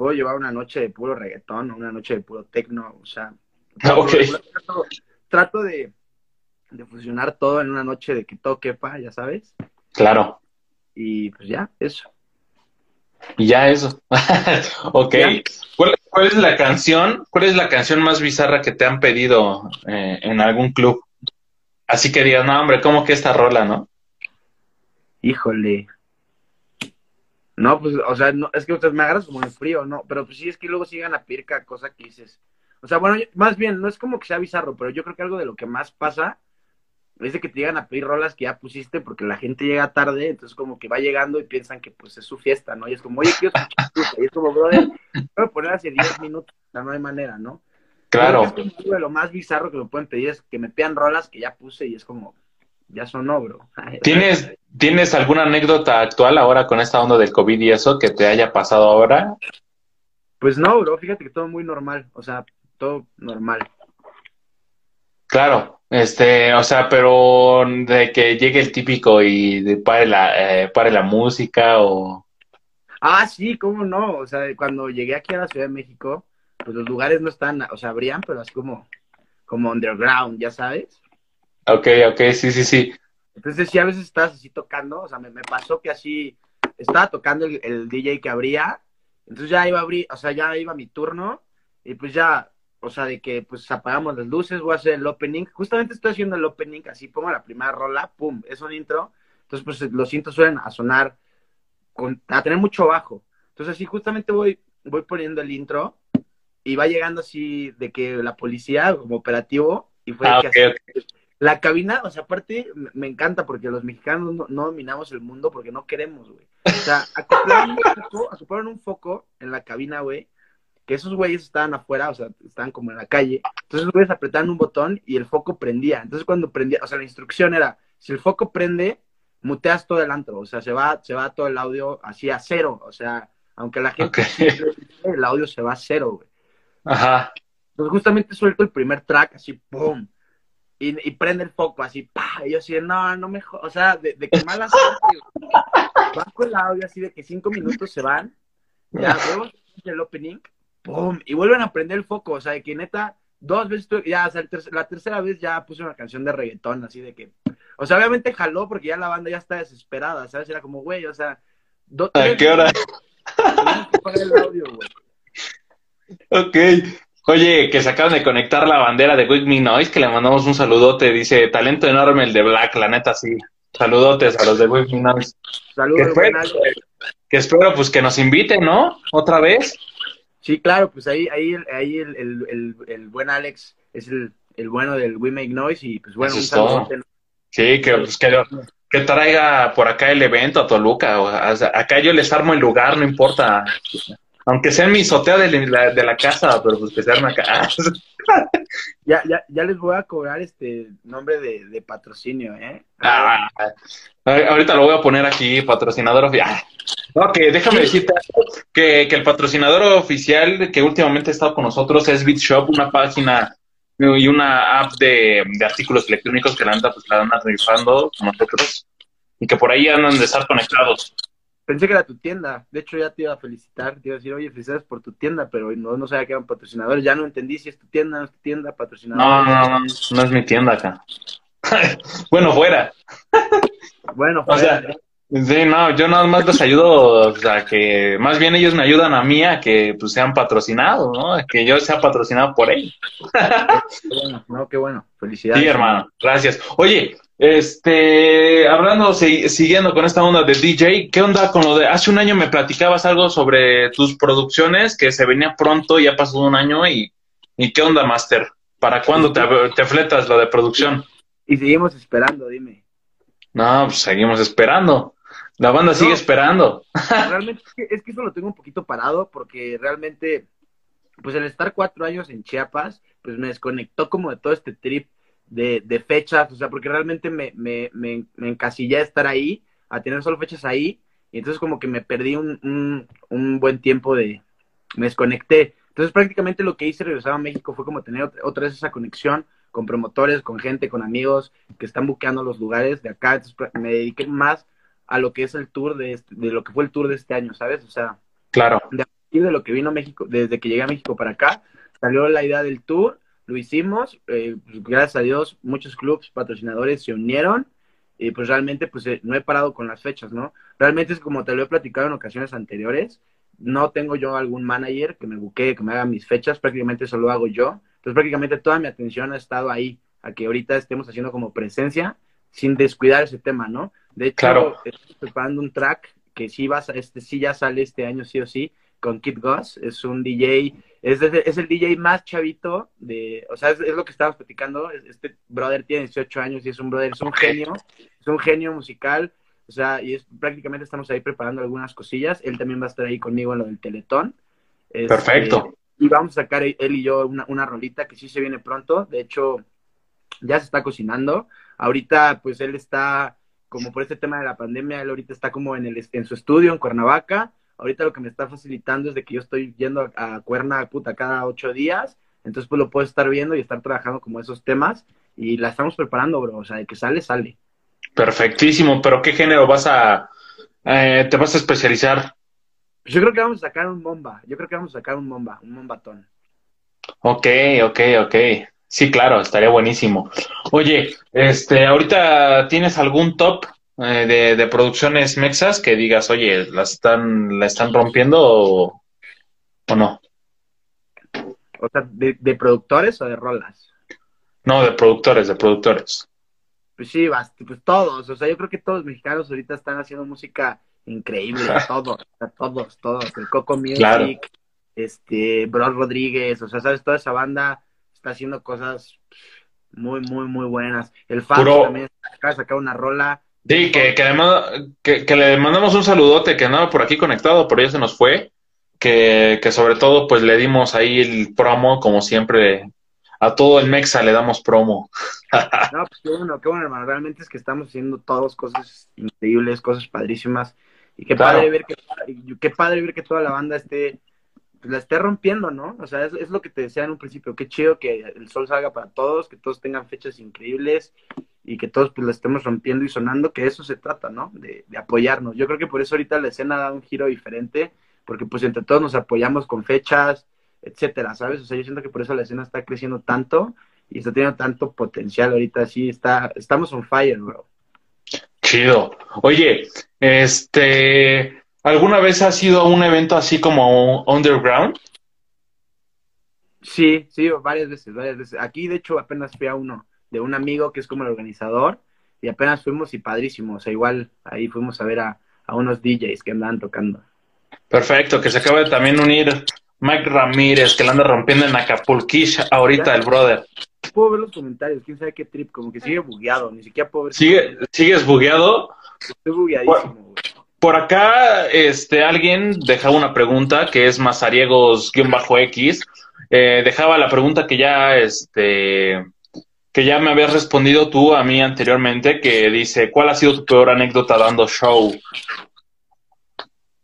B: Puedo llevar una noche de puro reggaetón, una noche de puro tecno, o sea. [laughs] Trato, de, de fusionar todo en una noche de que todo quepa, ya sabes.
A: Claro.
B: Y pues ya, eso.
A: Y ya eso. [laughs] ok. ¿Cuál, es la canción? ¿Cuál es la canción más bizarra que te han pedido eh, en algún club? Así que digas, no, hombre, ¿cómo que esta rola, no?
B: Híjole. No, pues, o sea, no, es que me agarras como en frío, ¿no? Pero pues sí, es que luego sigan a pirca, cosa que dices. O sea, bueno, más bien, no es como que sea bizarro, pero yo creo que algo de lo que más pasa es de que te llegan a pedir rolas que ya pusiste porque la gente llega tarde, entonces como que va llegando y piensan que pues es su fiesta, ¿no? Y es como, oye, quiero escuchar Y es como, brother, puedo poner hace 10 minutos, o sea, no hay manera, ¿no?
A: Claro.
B: Es como lo más bizarro que me pueden pedir es que me pidan rolas que ya puse y es como, ya sonó, bro. [laughs]
A: ¿Tienes, ¿Tienes alguna anécdota actual ahora con esta onda del COVID y eso que te haya pasado ahora?
B: Pues no, bro, fíjate que todo muy normal, o sea, todo normal.
A: Claro, este, o sea, pero de que llegue el típico y de pare la, eh, pare la música o...
B: Ah, sí, cómo no. O sea, cuando llegué aquí a la Ciudad de México, pues los lugares no están, o sea, abrían, pero así como, como underground, ya sabes.
A: Ok, ok, sí, sí, sí.
B: Entonces sí, a veces estás así tocando, o sea, me, me pasó que así estaba tocando el, el, DJ que abría, entonces ya iba a abrir, o sea, ya iba mi turno, y pues ya, o sea, de que pues apagamos las luces, voy a hacer el opening, justamente estoy haciendo el opening, así pongo la primera rola, pum, es un intro, entonces pues los intros suelen a sonar, con, a tener mucho bajo, entonces así justamente voy, voy poniendo el intro, y va llegando así de que la policía como operativo, y fue
A: ah,
B: que
A: okay,
B: así,
A: okay.
B: La cabina, o sea, aparte me encanta porque los mexicanos no, no dominamos el mundo porque no queremos, güey. O sea, [laughs] acoplaron un, foco, acoplaron un foco en la cabina, güey, que esos güeyes estaban afuera, o sea, estaban como en la calle. Entonces los güeyes apretaban un botón y el foco prendía. Entonces cuando prendía, o sea, la instrucción era, si el foco prende, muteas todo el antro, o sea, se va, se va todo el audio así a cero, o sea, aunque la gente,
A: Okay.
B: el audio se va a cero, güey.
A: Ajá.
B: Entonces justamente suelto el primer track, así, ¡pum! Y, y prende el foco, así, ¡pa! Y yo así, no, no me jo-". O sea, de, de que mala suerte. Bajo el audio, así de que cinco minutos se van, ya, luego el opening, ¡pum! Y vuelven a prender el foco, o sea, de que neta, dos veces, ya, o sea, ter- la tercera vez ya puse una canción de reggaetón, así de que, o sea, obviamente jaló porque ya la banda ya está desesperada, ¿sabes? Era como, güey, o sea, do-
A: ¿A qué hora?
B: veces tenemos que pagar el audio, güey.
A: Ok. Oye, que se acaban de conectar la bandera de Wake Me Noise, que le mandamos un saludote. Dice, talento enorme el de Black, la neta, sí. Saludotes a los de Wake Me Noise. Que
B: Saludos, Alex.
A: que espero pues que nos inviten, ¿no? Otra vez.
B: Sí, claro, pues ahí, ahí, ahí el, el, el, el buen Alex es el, el bueno del We Make Noise y pues bueno,
A: Eso
B: un saludote.
A: Sí, que, pues, que, que traiga por acá el evento a Toluca. O acá yo les armo el lugar, no importa. Aunque sea en mi azotea de la, de la casa, pero pues que se arme acá.
B: Ya, ya, ya les voy a cobrar este nombre de, de patrocinio, ¿eh?
A: Ah, ahorita lo voy a poner aquí, patrocinador oficial. Ok, déjame decirte que, que el patrocinador oficial que últimamente ha estado con nosotros es BitShop, una página y una app de, de artículos electrónicos que la neta pues la andan rifando con nosotros y que por ahí andan de estar conectados.
B: Pensé que era tu tienda. De hecho, ya te iba a felicitar. Te iba a decir, oye, felicidades por tu tienda, pero no, no sabía que eran patrocinadores. Ya no entendí si es tu tienda, no es tu tienda, patrocinador.
A: No, no, no, no es mi tienda acá. [laughs] bueno, fuera.
B: Bueno, [laughs]
A: O sea, sí, no, yo nada más les ayudo, o sea, que más bien ellos me ayudan a mí a que pues sean patrocinados, ¿no? A Que yo sea patrocinado por ellos.
B: qué bueno, no, qué bueno. Felicidades.
A: Sí, hermano, gracias. Oye, este, hablando, si- siguiendo con esta onda de DJ, ¿qué onda con lo de, hace un año me platicabas algo sobre tus producciones, que se venía pronto, ya pasó un año, y, y qué onda, Master? ¿Para cuándo te, te fletas lo de producción?
B: Y seguimos esperando, dime.
A: No, pues seguimos esperando. La banda sigue esperando.
B: realmente es que, es que eso lo tengo un poquito parado porque realmente, pues el estar cuatro años en Chiapas, pues me desconectó como de todo este trip de, de fechas, o sea, porque realmente me, me, me, me encasillé a estar ahí, a tener solo fechas ahí, y entonces como que me perdí un, un, un buen tiempo de, me desconecté. Entonces prácticamente lo que hice regresar a México fue como tener otra, vez esa conexión con promotores, con gente, con amigos que están buqueando los lugares de acá. Entonces me dediqué más a lo que es el tour de, este- de lo que fue el tour de este año, ¿sabes? O sea,
A: Claro.
B: y de lo que vino a México, desde que llegué a México para acá, salió la idea del tour, lo hicimos, eh, pues, gracias a Dios, muchos clubs patrocinadores se unieron y pues realmente pues eh, no he parado con las fechas, ¿no? Realmente es como te lo he platicado en ocasiones anteriores, no tengo yo algún manager que me buquee, que me haga mis fechas, prácticamente eso lo hago yo, entonces prácticamente toda mi atención ha estado ahí, a que ahorita estemos haciendo como presencia sin descuidar ese tema, ¿no? De hecho,
A: Claro.
B: estoy preparando un track que sí va, a- este sí ya sale este año sí o sí, con Kid Goss, es un DJ, es, es el DJ más chavito de, o sea, es, es lo que estábamos platicando, es- este brother tiene 18 años y es un brother, es un genio, es un genio musical, o sea, y es, prácticamente estamos ahí preparando algunas cosillas, él también va a estar ahí conmigo en lo del Teletón. Este,
A: Perfecto.
B: y vamos a sacar él y yo una, una rolita que sí se viene pronto, de hecho, ya se está cocinando, ahorita pues él está como por este tema de la pandemia, él ahorita está como en, el, en su estudio en Cuernavaca. Ahorita lo que me está facilitando es de que yo estoy yendo a, a Cuerna puta cada ocho días. Entonces pues lo puedo estar viendo y estar trabajando como esos temas. Y la estamos preparando, bro. O sea, de que sale, sale.
A: Perfectísimo. ¿Pero qué género vas a, eh, te vas a especializar?
B: Pues yo creo que vamos a sacar un bomba. Yo creo que vamos a sacar un bomba, un bombatón.
A: Ok, ok, ok. Sí, claro, estaría buenísimo. Oye, este, ahorita tienes algún top eh, de, de, producciones mexas que digas, oye, la están, la están rompiendo o, o no?
B: O sea, de, de, productores o de rolas?
A: No, de productores, de productores.
B: Pues sí, pues todos. O sea, yo creo que todos los mexicanos ahorita están haciendo música increíble, [laughs] todos, todos, todos. El Coco Music, este, Bro Rodríguez, o sea, sabes, toda esa banda está haciendo cosas muy, muy, muy buenas. El Fabio también acaba de sacar una rola.
A: Sí, que, que, además, que, que, le mandamos un saludote que andaba por aquí conectado, pero ya se nos fue. Que, que sobre todo, pues le dimos ahí el promo, como siempre, a todo el Mexa le damos promo.
B: no, pues qué bueno, qué bueno, hermano. Realmente es que estamos haciendo todos cosas increíbles, cosas padrísimas. Y qué padre ver que, qué padre ver que toda la banda esté, pues, la esté rompiendo, ¿no? O sea, es, es, lo que te decía en un principio, qué chido que el sol salga para todos, que todos tengan fechas increíbles y que todos pues la estemos rompiendo y sonando, que eso se trata, ¿no? De, de apoyarnos. Yo creo que por eso ahorita la escena da un giro diferente, porque pues entre todos nos apoyamos con fechas, etcétera, ¿sabes? O sea, yo siento que por eso la escena está creciendo tanto y está teniendo tanto potencial ahorita, sí, está, estamos on fire, bro.
A: Chido. Oye, este, ¿alguna vez has ido a un evento así como underground?
B: Sí, sí, varias veces, varias veces. Aquí, de hecho, apenas fui a uno de un amigo que es como el organizador y apenas fuimos y padrísimo. O sea, igual ahí fuimos a ver a, a unos DJs que andaban tocando.
A: Perfecto, que se acaba de también unir Mike Ramírez, que la anda rompiendo en Acapulquish ahorita, el brother.
B: Puedo ver los comentarios, quién sabe qué trip, como que sigue bugueado, ni siquiera puedo ver.
A: ¿Sigue, ¿Sigues bugueado?
B: Estoy bugueadísimo,
A: por, por, acá, este, alguien dejaba una pregunta que es Mazariegos-X. Eh, dejaba la pregunta que ya, este, que ya me habías respondido tú a mí anteriormente, que dice, ¿cuál ha sido tu peor anécdota dando show?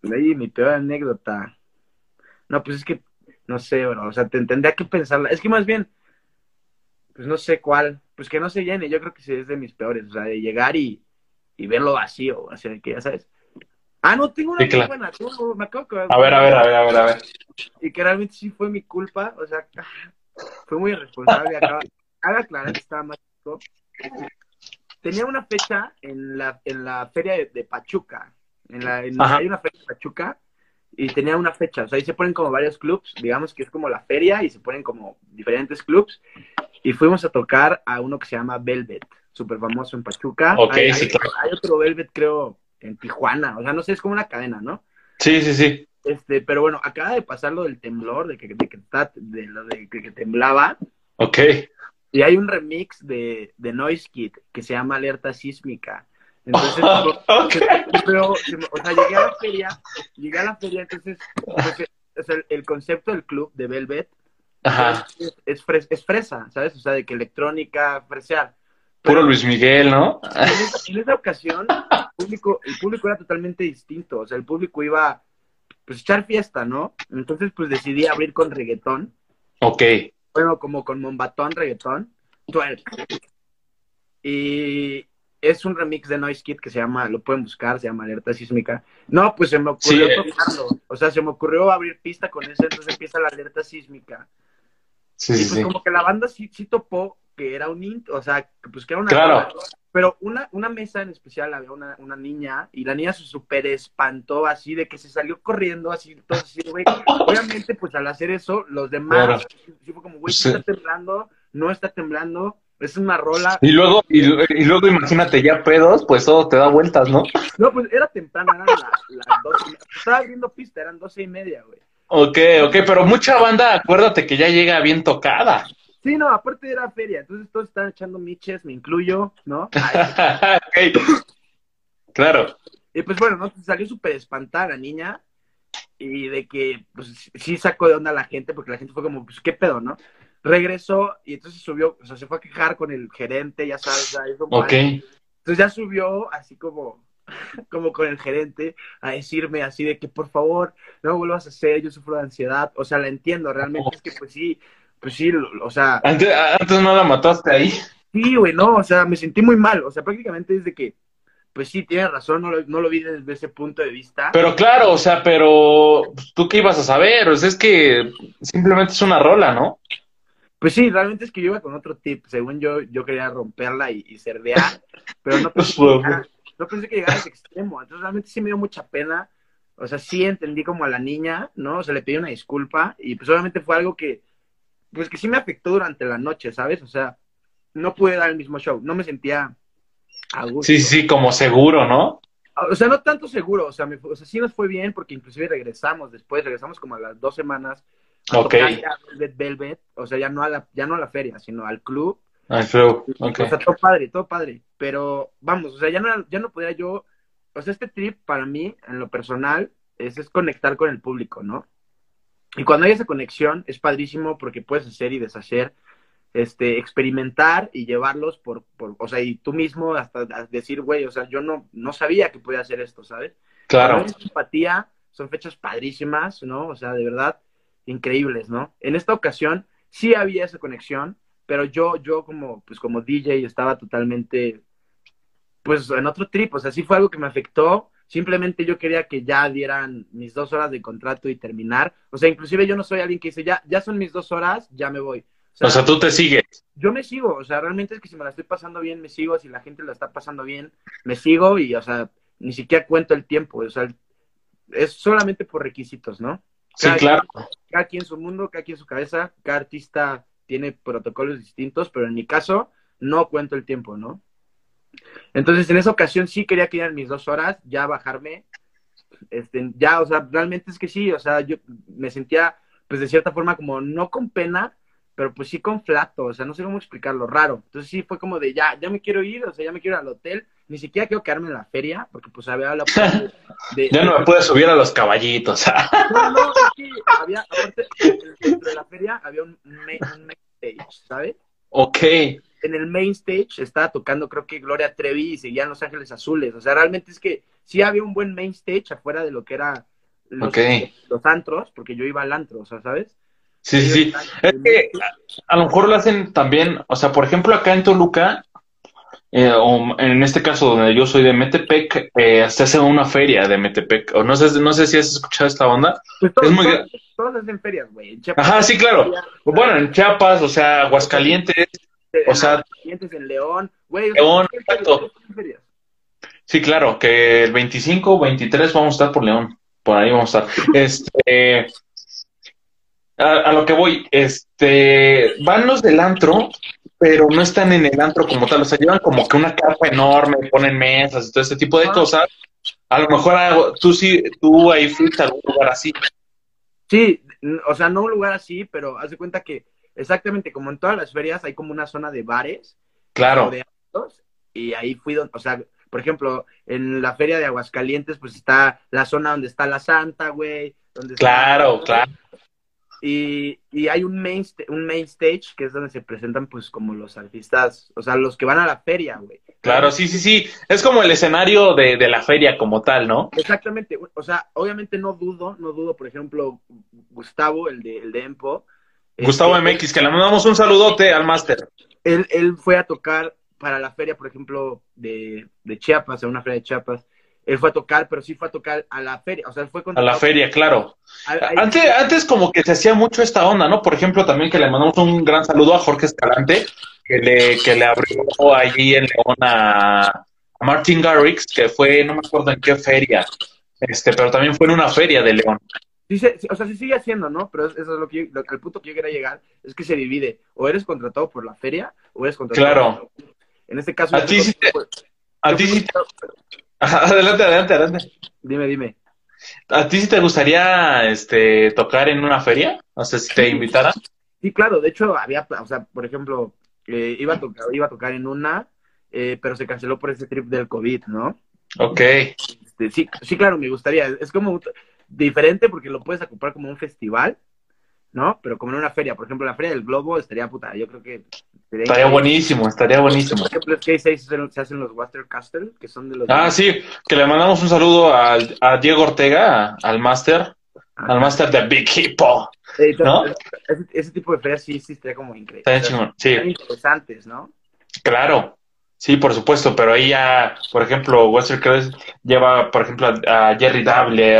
B: Ahí, mi peor anécdota. No, pues es que, no sé, bro, o sea, te tendría que pensarla. Es que más bien, pues no sé cuál, pues que no se llene, yo creo que sí es de mis peores, o sea, de llegar y, y verlo vacío, o sea, que ya sabes. Ah, no, tengo una
A: Sí, claro.
B: buena, tengo- me acabo de
A: A ver, a ver, a ver, a ver, a ver.
B: Y que realmente sí fue mi culpa, o sea, fue muy irresponsable. Acaba, cabe aclarar que estaba más chico. Tenía una fecha en la, en la feria de, de Pachuca. En la, en- hay una feria de Pachuca y tenía una fecha. O sea, ahí se ponen como varios clubs, digamos que es como la feria y se ponen como diferentes clubs. Y fuimos a tocar a uno que se llama Velvet, súper famoso en Pachuca. Hay,
A: sí,
B: hay-
A: claro.
B: hay otro Velvet, creo, en Tijuana. O sea, no sé, es como una cadena, ¿no?
A: Sí, sí, sí.
B: Este, pero bueno, acaba de pasar lo del temblor, de que, de que, de lo de que, que temblaba,
A: Ok.
B: Y hay un remix de, de Noise Kid que se llama Alerta Sísmica. Entonces, [laughs] pero, se me- o sea, llegué a la feria, llegué a la feria, entonces, pues, o sea, el, concepto del club de Velvet
A: Ajá.
B: es, es, fres- es fresa, ¿sabes? O sea, de que electrónica, fresear.
A: Puro
B: Pero-
A: Luis Miguel, ¿no?
B: en esa, en esa ocasión, el público, el público era totalmente distinto. O sea, el público iba pues a echar fiesta, ¿no? Entonces, pues decidí abrir con reggaetón.
A: Ok.
B: Bueno, como con Mombatón, reggaetón. Twerk. Y es un remix de Noise Kid que se llama, lo pueden buscar, se llama Alerta Sísmica. No, pues se me ocurrió
A: Sí, eh.
B: tocarlo. O sea, se me ocurrió abrir pista con eso, entonces empieza la alerta sísmica.
A: Sí,
B: Y
A: sí,
B: pues
A: sí.
B: como que la banda sí, sí topó que era un int, o sea, que, pues que era una
A: Claro.
B: Pero una, una mesa en especial había una, una niña y la niña se súper espantó así de que se salió corriendo así, güey. Obviamente, pues al hacer eso, los demás, fue como, güey,
A: Sí.
B: ¿sí está temblando, no está temblando, es una rola.
A: Y luego, y, y luego imagínate ya pedos, pues todo te da vueltas, ¿no?
B: No, pues era temprano, eran las las doce. y media. Estaba abriendo pista, eran doce y media, güey.
A: Ok, ok, pero mucha banda, acuérdate que ya llega bien tocada.
B: Sí, no, aparte era feria, entonces todos estaban echando miches, me incluyo, ¿no? [laughs] Ay,
A: Ok. Claro.
B: Y pues bueno, ¿no? Salió súper espantada la niña y de que pues sí sacó de onda a la gente porque la gente fue como, pues qué pedo, ¿no? Regresó y entonces subió, o sea, se fue a quejar con el gerente, ya sabes, mal.
A: Ok.
B: Entonces ya subió así como, [laughs] como con el gerente a decirme así de que por favor no vuelvas a hacer, yo sufro de ansiedad, o sea, la entiendo, realmente es que pues sí, pues sí, o sea,
A: Antes, antes no la mataste ahí.
B: Sí, güey, no, o sea, me sentí muy mal, o sea, prácticamente desde que pues sí, tienes razón, no lo, no lo vi desde ese punto de vista.
A: Pero claro, o sea, pero pues, tú qué ibas a saber, o sea, es que simplemente es una rola, ¿no?
B: Pues sí, realmente es que yo iba con otro tip. Según yo, yo quería romperla y, y cerdear, pero [laughs] no pensé, que llegara, no pensé que llegara a ese extremo. Entonces realmente sí me dio mucha pena. O sea, sí entendí como a la niña, ¿no? O sea, le pedí una disculpa y pues obviamente fue algo que, pues que sí me afectó durante la noche, ¿sabes? O sea, no pude dar el mismo show, no me sentía
A: Sí, sí, como seguro, ¿no?
B: O sea, no tanto seguro, o sea, me, o sea, sí nos fue bien porque inclusive regresamos después, regresamos como a las dos semanas. A
A: ok.
B: Velvet, Velvet, o sea, ya no, a la, ya no a la feria, sino al club.
A: Al club, ok.
B: O sea, todo padre, todo padre. Pero vamos, o sea, ya no, ya no podía yo. O sea, este trip para mí, en lo personal, es, es conectar con el público, ¿no? Y cuando hay esa conexión, es padrísimo porque puedes hacer y deshacer este, experimentar y llevarlos por, por, o sea, y tú mismo hasta decir, güey, o sea, yo no, no sabía que podía hacer esto, ¿sabes?
A: Claro.
B: empatía, son fechas padrísimas, ¿no? O sea, de verdad, increíbles, ¿no? En esta ocasión sí había esa conexión, pero yo, yo como, pues como DJ estaba totalmente, pues en otro trip, o sea, sí fue algo que me afectó, simplemente yo quería que ya dieran mis dos horas de contrato y terminar, o sea, inclusive yo no soy alguien que dice, ya, ya son mis dos horas, ya me voy
A: o sea, o sea, tú te sigues.
B: Yo me sigo, o sea, realmente es que si me la estoy pasando bien, me sigo, si la gente la está pasando bien, me sigo y, o sea, ni siquiera cuento el tiempo, o sea, es solamente por requisitos, ¿no?
A: Cada sí, claro.
B: Quien, cada quien su mundo, cada quien su cabeza, cada artista tiene protocolos distintos, pero en mi caso no cuento el tiempo, ¿no? Entonces, en esa ocasión sí quería que mis dos horas, ya bajarme, este, ya, o sea, realmente es que sí, o sea, yo me sentía, pues de cierta forma, como no con pena, pero pues sí con flato, o sea, no sé cómo explicarlo, raro. Entonces sí fue como de ya, ya me quiero ir, o sea, ya me quiero ir al hotel, ni siquiera quiero quedarme en la feria, porque pues había la
A: de, [laughs] Ya no me puedes subir a los caballitos.
B: no, no, sí, había, aparte, dentro de la feria había un un stage, ¿sabes?
A: Ok.
B: En el main stage estaba tocando, creo que Gloria Trevi y seguían Los Ángeles Azules. O sea, realmente es que sí había un buen main stage afuera de lo que era los,
A: okay.
B: los antros, porque yo iba al antro, o sea, ¿sabes?
A: Sí, sí, sí. Es que a lo mejor lo hacen también, o sea, por ejemplo, acá en Toluca, eh, o en este caso donde yo soy de Metepec, eh, se hace una feria de Metepec. O no sé, no sé si has escuchado esta onda.
B: Pues todos, es muy... todos, todos hacen ferias, güey. En
A: Ajá, sí, claro. Feria, bueno, en Chiapas, o sea, Aguascalientes,
B: en
A: o sea...
B: En León, güey.
A: León, exacto. Sí, claro, que el 25, 23 vamos a estar por León. Por ahí vamos a estar. [laughs] Este a, a, lo que voy, este, van los del antro, pero no están en el antro como tal, o sea, llevan como que una carpa enorme, ponen mesas y todo ese tipo de cosas. A lo mejor algo, tú sí, tú ahí fuiste a algún lugar así.
B: Sí, o sea, no un lugar así, pero haz de cuenta que exactamente como en todas las ferias hay como una zona de bares.
A: Claro.
B: De antros, y ahí fui, donde, o sea, por ejemplo, en la feria de Aguascalientes, pues está la zona donde está la Santa, güey. Donde
A: claro,
B: está,
A: claro.
B: Y, y hay un main, un main stage que es donde se presentan pues como los artistas, o sea, los que van a la feria, güey.
A: Claro, sí, sí, sí. Es como el escenario de, de, la feria como tal, ¿no?
B: Exactamente. O sea, obviamente no dudo, no dudo, por ejemplo, Gustavo, el de, el de Empo.
A: Gustavo este, MX, que le mandamos un saludote al máster.
B: Él, él fue a tocar para la feria, por ejemplo, de, de Chiapas, en una feria de Chiapas él fue a tocar, pero sí fue a tocar a la feria, o sea, fue
A: A la feria, claro. Antes, antes como que se hacía mucho esta onda, ¿no? Por ejemplo, también que le mandamos un gran saludo a Jorge Escalante, que le, que le abrió allí en León a, a Martin Garrix, que fue, no me acuerdo en qué feria, este, pero también fue en una feria de León.
B: Sí, sí, o sea, se sigue haciendo, ¿no? Pero eso es lo que, lo, el punto que yo quería llegar, es que se divide, o eres contratado por la feria, o eres contratado
A: claro.
B: por... En este caso...
A: A ti sí te... A ti sí te... Adelante, adelante, adelante.
B: Dime, dime.
A: ¿A ti sí te gustaría este, tocar en una feria? O sea, si te invitaran.
B: Sí, claro. De hecho, había, o sea, por ejemplo, eh, iba, a tocar, iba a tocar en una, eh, pero se canceló por ese trip del COVID, ¿no?
A: Ok.
B: Este, sí, sí, claro, me gustaría. Es como diferente porque lo puedes ocupar como un festival, ¿no? Pero como en una feria, por ejemplo, la feria del Globo estaría puta, yo creo que...
A: Estaría, estaría buenísimo, estaría buenísimo.
B: Por ejemplo, es que se, se hacen los Watercaster, que son de los...
A: Ah, sí, que le mandamos un saludo a, a Diego Ortega, al máster, al máster de Big Hippo, ¿no?
B: Ese, ese, tipo de ferias sí, sí estaría como increíble.
A: Chingón, sí.
B: interesantes, ¿no?
A: Claro. Sí, por supuesto, pero ahí ya, por ejemplo, Western Cross lleva, por ejemplo, a Jerry Dable,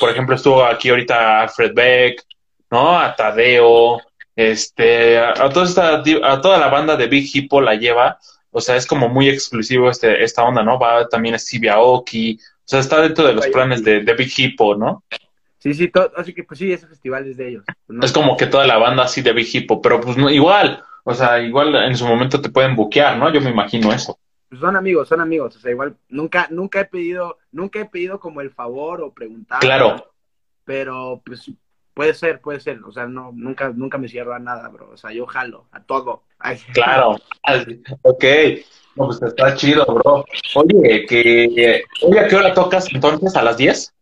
A: por ejemplo, estuvo aquí ahorita Alfred Beck, ¿no? A Tadeo, este, a, toda esta, a toda la banda de Big Hippo la lleva, o sea, es como muy exclusivo este, esta onda, ¿no? Va también Stevie Aoki, o sea, está dentro de los planes de, de Big Hippo, ¿no?
B: Sí, sí, todo, así que pues sí, ese festival es de ellos.
A: Es como que toda la banda así de Big Hippo, pero pues no, igual, o sea, igual en su momento te pueden buquear, ¿no? Yo me imagino eso.
B: Pues son amigos, son amigos, o sea, igual nunca, nunca he pedido, nunca he pedido como el favor o preguntar.
A: Claro.
B: Pero pues puede ser, puede ser, o sea, no, nunca, nunca me cierro a nada, bro, o sea, yo jalo a todo.
A: Claro, [laughs] ok. No, pues está chido, bro. Oye, que, oye, ¿a qué hora tocas entonces? ¿A las 10?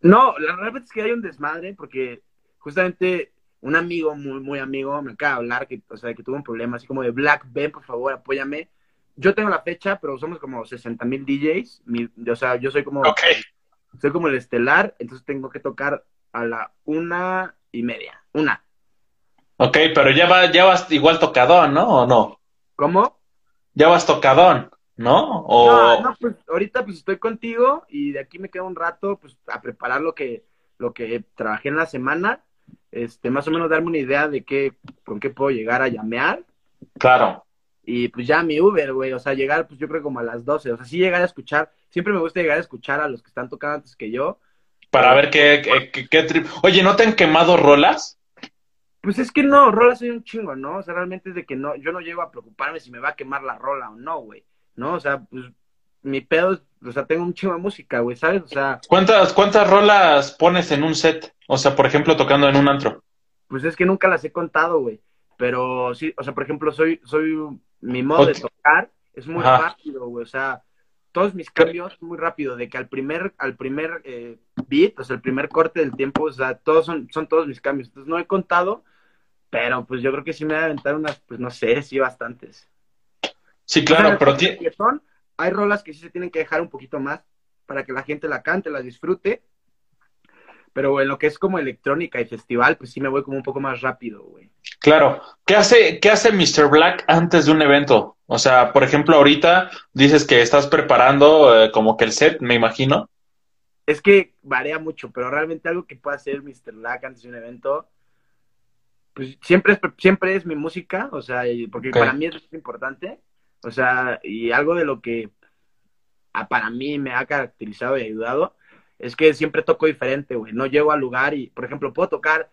B: No, la verdad es que hay un desmadre porque justamente un amigo, muy, muy amigo, me acaba de hablar que, o sea, que tuvo un problema así como de Black, ven, por favor, apóyame. Yo tengo la fecha, pero somos como 60 mil DJs. o sea, yo soy como, soy como el estelar, entonces tengo que tocar a la una y media. Una.
A: Ok, pero ya, va, ya vas igual tocadón, ¿no? ¿O no?
B: ¿Cómo?
A: Ya vas tocadón. ¿no?
B: O... No, no, pues ahorita pues estoy contigo y de aquí me queda un rato pues a preparar lo que, lo que trabajé en la semana, este, más o menos darme una idea de qué, con qué puedo llegar a llamear.
A: Claro.
B: Y pues ya mi Uber, güey, o sea, llegar pues yo creo como a las 12, o sea, sí llegar a escuchar, siempre me gusta llegar a escuchar a los que están tocando antes que yo.
A: Para ver qué, qué, qué, trip. Oye, ¿no te han quemado rolas?
B: Pues es que no, rolas soy un chingo, ¿no? O sea, realmente es de que no, yo no llego a preocuparme si me va a quemar la rola o no, güey. ¿no? O sea, pues mi pedo es, o sea, tengo un chingo de música, güey, ¿sabes? O sea...
A: ¿Cuántas, ¿Cuántas rolas pones en un set? O sea, por ejemplo, tocando en un antro.
B: Pues es que nunca las he contado, güey. Pero sí, o sea, por ejemplo, soy, soy, mi modo de tocar es muy rápido, güey. O sea, todos mis cambios son muy rápido, de que al primer, al primer eh, beat, o sea, el primer corte del tiempo, o sea, todos son, son todos mis cambios. Entonces no he contado, pero pues yo creo que sí me voy a aventar unas, pues no sé, sí, bastantes.
A: Sí, claro, pero
B: son, hay rolas que sí se tienen que dejar un poquito más para que la gente la cante, la disfrute. Pero en lo que es como electrónica y festival, pues sí me voy como un poco más rápido, güey.
A: Claro. ¿Qué hace, ¿Qué hace Mr. Black antes de un evento? O sea, por ejemplo, ahorita dices que estás preparando eh, como que el set, me imagino.
B: Es que varía mucho, pero realmente algo que pueda hacer Mr. Black antes de un evento, pues siempre es, siempre es mi música, o sea, porque para mí es importante. O sea, y algo de lo que para mí me ha caracterizado y ayudado es que siempre toco diferente, güey. No llego al lugar y, por ejemplo, puedo tocar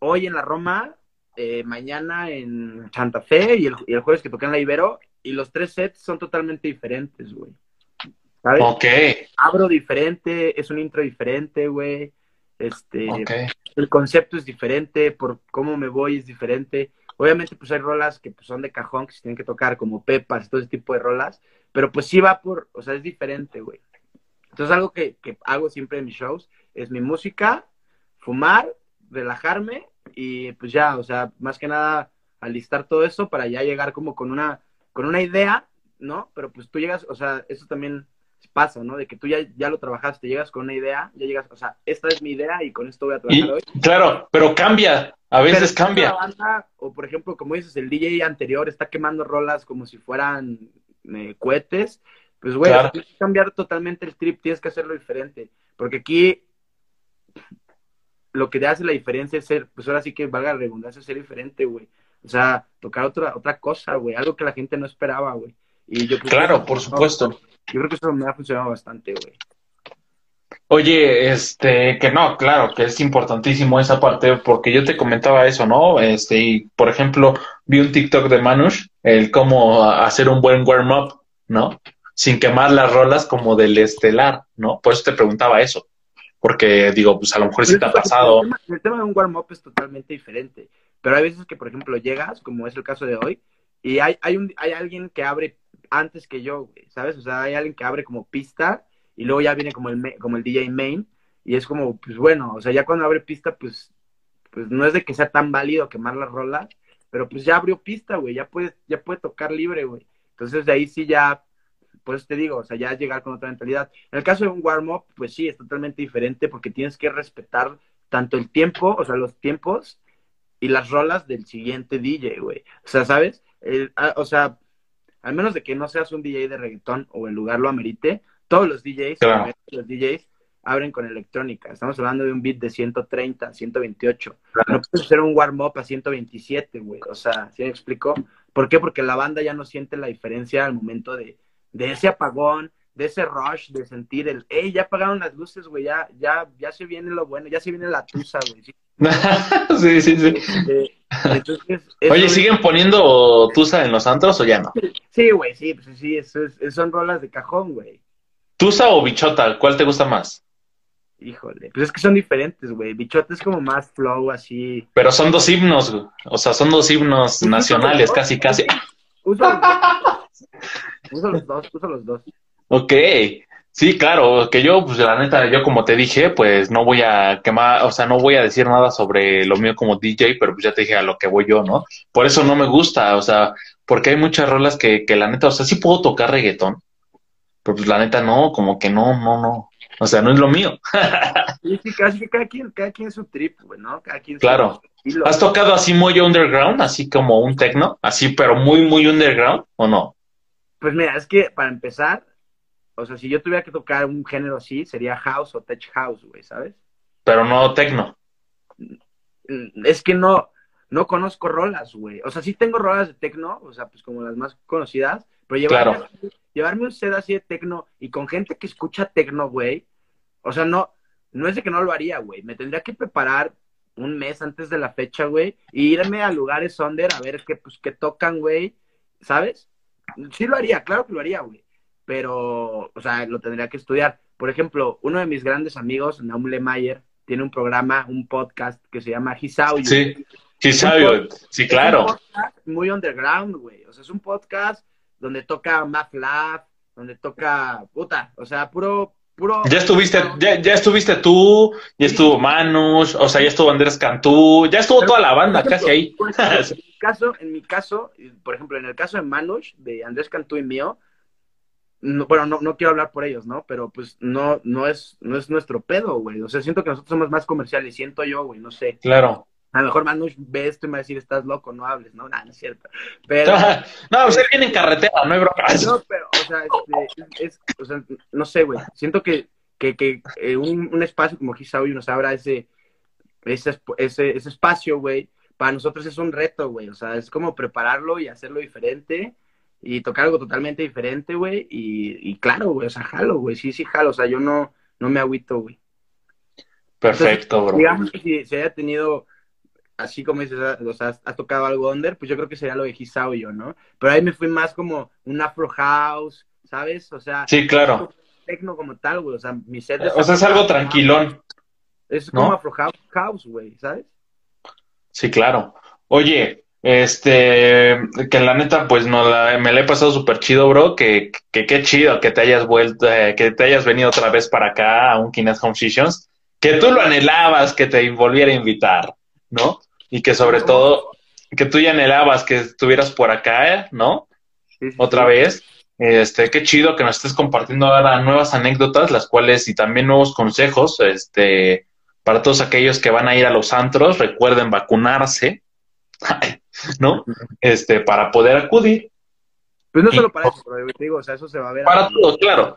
B: hoy en la Roma, eh, mañana en Santa Fe y el, y el, jueves que toqué en la Ibero y los tres sets son totalmente diferentes, güey.
A: ¿Sabes? Ok.
B: Abro diferente, es un intro diferente, güey. Este, el concepto es diferente, por cómo me voy es diferente. Obviamente, pues hay rolas que pues, son de cajón, que se tienen que tocar, como pepas, todo ese tipo de rolas, pero pues sí va por, o sea, es diferente, güey. Entonces, algo que, que hago siempre en mis shows es mi música, fumar, relajarme y pues ya, o sea, más que nada alistar todo eso para ya llegar como con una, con una idea, ¿no? Pero pues tú llegas, o sea, eso también pasa, ¿no? De que tú ya, ya lo trabajaste, llegas con una idea, ya llegas, o sea, esta es mi idea y con esto voy a trabajar hoy.
A: Claro, pero cambia, a veces cambia.
B: o por ejemplo, como dices, el DJ anterior está quemando rolas como si fueran eh, cohetes, pues güey, tienes que cambiar totalmente el trip, tienes que hacerlo diferente, porque aquí lo que te hace la diferencia es ser, pues ahora sí que valga la redundancia, ser diferente, güey. O sea, tocar otra, otra cosa, güey, algo que la gente no esperaba, güey. Y yo
A: claro, por supuesto.
B: Yo creo que eso me ha funcionado bastante, güey.
A: Oye, este, que no, claro, que es importantísimo esa parte, porque yo te comentaba eso, ¿no? Este, y por ejemplo, vi un TikTok de Manush, el cómo hacer un buen warm-up, ¿no? Sin quemar las rolas como del estelar, ¿no? Por eso te preguntaba eso, porque digo, pues a lo mejor sí te ha pasado.
B: El tema, de un warm-up es totalmente diferente, pero hay veces que, por ejemplo, llegas, como es el caso de hoy, y hay, hay, un, hay alguien que abre antes que yo, ¿sabes? O sea, hay alguien que abre como pista y luego ya viene como el, como el DJ main y es como, pues bueno, o sea, ya cuando abre pista, pues, pues no es de que sea tan válido quemar la rola, pero pues ya abrió pista, güey, ya puede, ya puede tocar libre, güey. Entonces de ahí sí ya, pues te digo, o sea, ya llegar con otra mentalidad. En el caso de un warm-up, pues sí, es totalmente diferente porque tienes que respetar tanto el tiempo, o sea, los tiempos y las rolas del siguiente DJ, güey. O sea, ¿sabes? Ah, o sea, al menos de que no seas un DJ de reggaetón o el lugar lo amerite, todos los DJs,
A: Claro.
B: los DJs abren con electrónica. Estamos hablando de un beat de 130, 128.
A: Claro.
B: No puedes hacer un warm-up a 127, güey. O sea, ¿sí me explico? ¿Por qué? Porque la banda ya no siente la diferencia al momento de, de ese apagón, de ese rush, de sentir el, hey, ya apagaron las luces, güey, ya, ya, ya se viene lo bueno, ya se viene la tusa, güey. ¿sí? [laughs]
A: sí, sí, sí.
B: Entonces, eso
A: Oye,
B: es-
A: ¿siguen poniendo Tusa en los antros o ya no?
B: Sí, güey, sí, pues sí, eso es- son rolas de cajón, güey.
A: ¿Tusa o Bichota? ¿Cuál te gusta más?
B: Híjole, pues es que son diferentes, güey. Bichota es como más flow, así.
A: Pero son dos himnos, güey. o sea, son dos himnos nacionales, casi, casi.
B: Uso los dos. [laughs] Uso los dos, uso los dos.
A: Ok, sí, claro, que yo, pues la neta, yo como te dije, pues no voy a quemar, o sea, no voy a decir nada sobre lo mío como DJ, pero pues ya te dije a lo que voy yo, ¿no? Por eso no me gusta, o sea, porque hay muchas rolas que, que la neta, o sea, sí puedo tocar reggaetón, pero pues la neta no, como que no, no, no, o sea, no es lo mío. [laughs]
B: Sí, sí, casi que cada quien, cada quien su trip, güey, ¿no? Cada quien
A: Claro. ¿Has tocado así muy underground, así como un techno, así, pero muy, muy underground, o no?
B: Pues mira, es que para empezar, o sea, si yo tuviera que tocar un género así, sería house o tech house, güey, ¿sabes?
A: Pero no techno.
B: Mm, Es que no, no conozco rolas, güey. O sea, sí tengo rolas de tecno, o sea, pues como las más conocidas, pero llevarme,
A: Claro.
B: llevarme un set así de tecno y con gente que escucha tecno, güey, o sea, no, no es de que no lo haría, güey. Me tendría que preparar un mes antes de la fecha, güey, y irme a lugares under a ver qué, pues, qué tocan, güey, ¿sabes? Sí lo haría, claro que lo haría, güey. Pero, o sea, lo tendría que estudiar. Por ejemplo, uno de mis grandes amigos, Naum Lemayer, tiene un programa, un podcast que se llama His Audio.
A: Sí, sí, sabe, sí,
B: Es un
A: claro.
B: podcast muy underground, güey. O sea, es un podcast donde toca Math Lab, donde toca, puta, o sea, puro, puro.
A: Ya estuviste, ya, ya estuviste tú, ya estuvo Manus, o sea, ya estuvo Andrés Cantú, ya estuvo toda la banda
B: ejemplo,
A: casi ahí.
B: en mi [laughs] caso, en mi caso, por ejemplo, en el caso de Manush, de Andrés Cantú y mío, no- bueno, no, no quiero hablar por ellos, ¿no? Pero pues no, no es, no es nuestro pedo, güey. O sea, siento que nosotros somos más comerciales, siento yo, güey, no sé.
A: Claro.
B: A lo mejor Manush ve esto y me va a decir, estás loco, no hables, ¿no? Nada, no es cierto. Pero, [laughs]
A: No, pues él viene en carretera, no hay bronca. [laughs]
B: no, pero, o sea, este, es, o sea, no sé, güey. Siento que, que, que eh, un, un espacio como Hisaudio nos abra ese, ese, ese, ese espacio, güey. Para nosotros es un reto, güey. O sea, es como prepararlo y hacerlo diferente y tocar algo totalmente diferente, güey. Y, y claro, güey, o sea, jalo, güey. Sí, sí, jalo. O sea, yo no, no me agüito, güey.
A: Perfecto, bro.
B: Digamos que si se haya tenido, así como dices, o sea, has, has tocado algo under, pues yo creo que sería lo de Hisaudio, ¿no? Pero ahí me fui más como un Afro House, ¿sabes? O sea,
A: Sí, claro.
B: tecno como tal, güey. O sea, mi set de
A: O sea, es algo tranquilón.
B: Es
A: ¿no?
B: como Afro House, house, güey, ¿sabes?
A: Sí, claro. Oye, este, que la neta, pues no la, me la he pasado súper chido, bro. Que, que qué chido que te hayas vuelto, eh, que te hayas venido otra vez para acá a un Kinect Home Sessions. Que tú lo anhelabas que te volviera a invitar, ¿no? Y que sobre todo, que tú ya anhelabas que estuvieras por acá, ¿eh? ¿no?
B: Sí, sí,
A: otra vez. Este, qué chido que nos estés compartiendo ahora nuevas anécdotas, las cuales y también nuevos consejos, este, para todos aquellos que van a ir a los antros, recuerden vacunarse, [laughs] ¿no? Este, para poder acudir.
B: Pues no solo para eso, pero te digo, o sea, eso se va a ver.
A: Para
B: ahí.
A: todos, claro.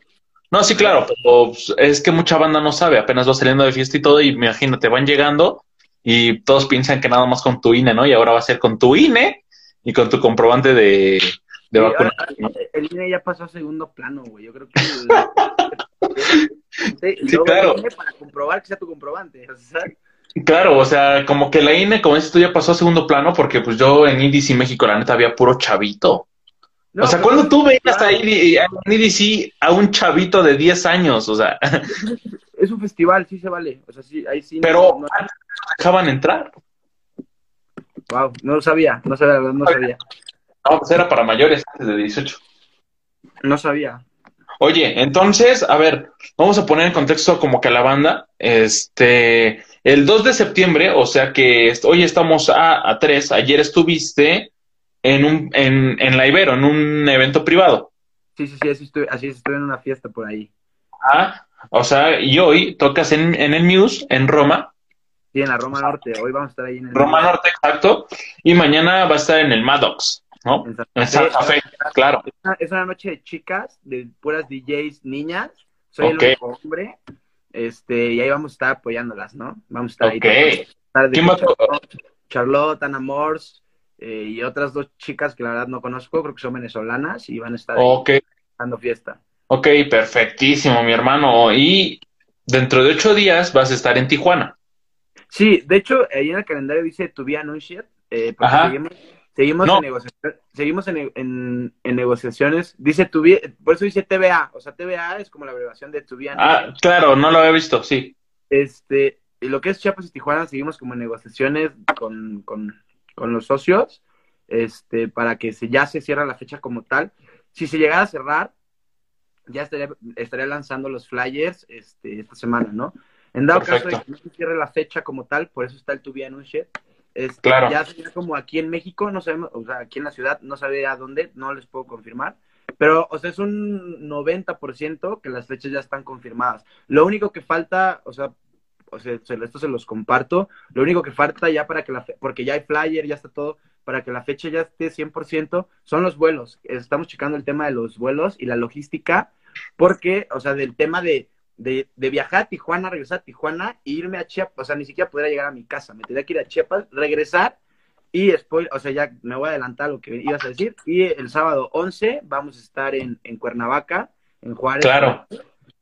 A: No, sí, claro, pero pues, es que mucha banda no sabe, apenas va saliendo de fiesta y todo, y imagínate, van llegando y todos piensan que nada más con tu INE, ¿no? Y ahora va a ser con tu INE y con tu comprobante de, de
B: Sí,
A: vacunación.
B: ahora. El INE ya pasó a segundo plano, güey. Yo creo que. el- Sí, y luego
A: claro.
B: el INE para comprobar que sea tu comprobante, ¿sabes?
A: Claro, o sea, como que la INE, como dices tú, ya pasó a segundo plano, porque pues yo en IDC México, la neta, había puro chavito.
B: No,
A: o sea,
B: pero-
A: cuando tú veías
B: claro.
A: en IDC a un chavito de 10 años, o sea, [laughs]
B: Es un festival, sí se vale. O sea, sí, ahí sí.
A: pero
B: No,
A: antes no dejaban entrar.
B: wow, no lo sabía, no sabía, no sabía.
A: No, pues era para mayores antes de 18.
B: No sabía.
A: Oye, entonces, a ver, vamos a poner en contexto como que a la banda, este, el 2 de septiembre, o sea que hoy estamos a, a 3, ayer estuviste en un, en, en la Ibero, en un evento privado.
B: Sí, sí, sí, así estoy, así es, estoy en una fiesta por ahí.
A: Ah, o sea, y hoy tocas en, en el Muse, en Roma,
B: Sí, en la Roma Norte. Hoy vamos a estar ahí en el.
A: Roma Norte, exacto, y mañana va a estar en el Maddox, ¿no? En Santa, Fe, claro.
B: Es una, noche de chicas, de puras DJs niñas. Soy el único hombre. Este, y ahí vamos a estar apoyándolas, ¿no? Vamos a estar ahí. ¿Quién va Charlotte, Ana Morse eh, y otras dos chicas que la verdad no conozco, creo que son venezolanas y van a estar dando fiesta.
A: Ok, perfectísimo, mi hermano. Y dentro de ocho días vas a estar en Tijuana.
B: Sí, de hecho, ahí en el calendario dice to be anuncied, eh, porque seguimos, seguimos, en, negociaciones, seguimos en, negociaciones. Dice be, por eso dice TVA, o sea, TVA es como la abreviación de to be
A: Ah, claro, no lo había visto, sí.
B: Este, lo que es Chiapas y Tijuana, seguimos como en negociaciones con, con, con los socios, este, para que se, ya se cierre la fecha como tal. Si se llegara a cerrar, ya estaría, estaría lanzando los flyers este, esta semana, ¿no? En dado caso de que no se cierre la fecha como tal, por eso está el To Be Este, claro. Ya sería como aquí en México, no sabemos, o sea, aquí en la ciudad, no sabía dónde, no les puedo confirmar. Pero, o sea, es un 90% que las fechas ya están confirmadas. Lo único que falta, o sea, o sea, esto se los comparto, lo único que falta ya para que la, porque ya hay flyer, ya está todo, para que la fecha ya esté 100%, son los vuelos. Estamos checando el tema de los vuelos y la logística, porque, o sea, del tema de, de, viajar a Tijuana, regresar a Tijuana e irme a Chiapas, o sea, ni siquiera podría llegar a mi casa, me tendría que ir a Chiapas, regresar y después, o sea, ya me voy a adelantar lo que ibas a decir. Y el sábado 11 vamos a estar en, en Cuernavaca, en Juárez.
A: Claro.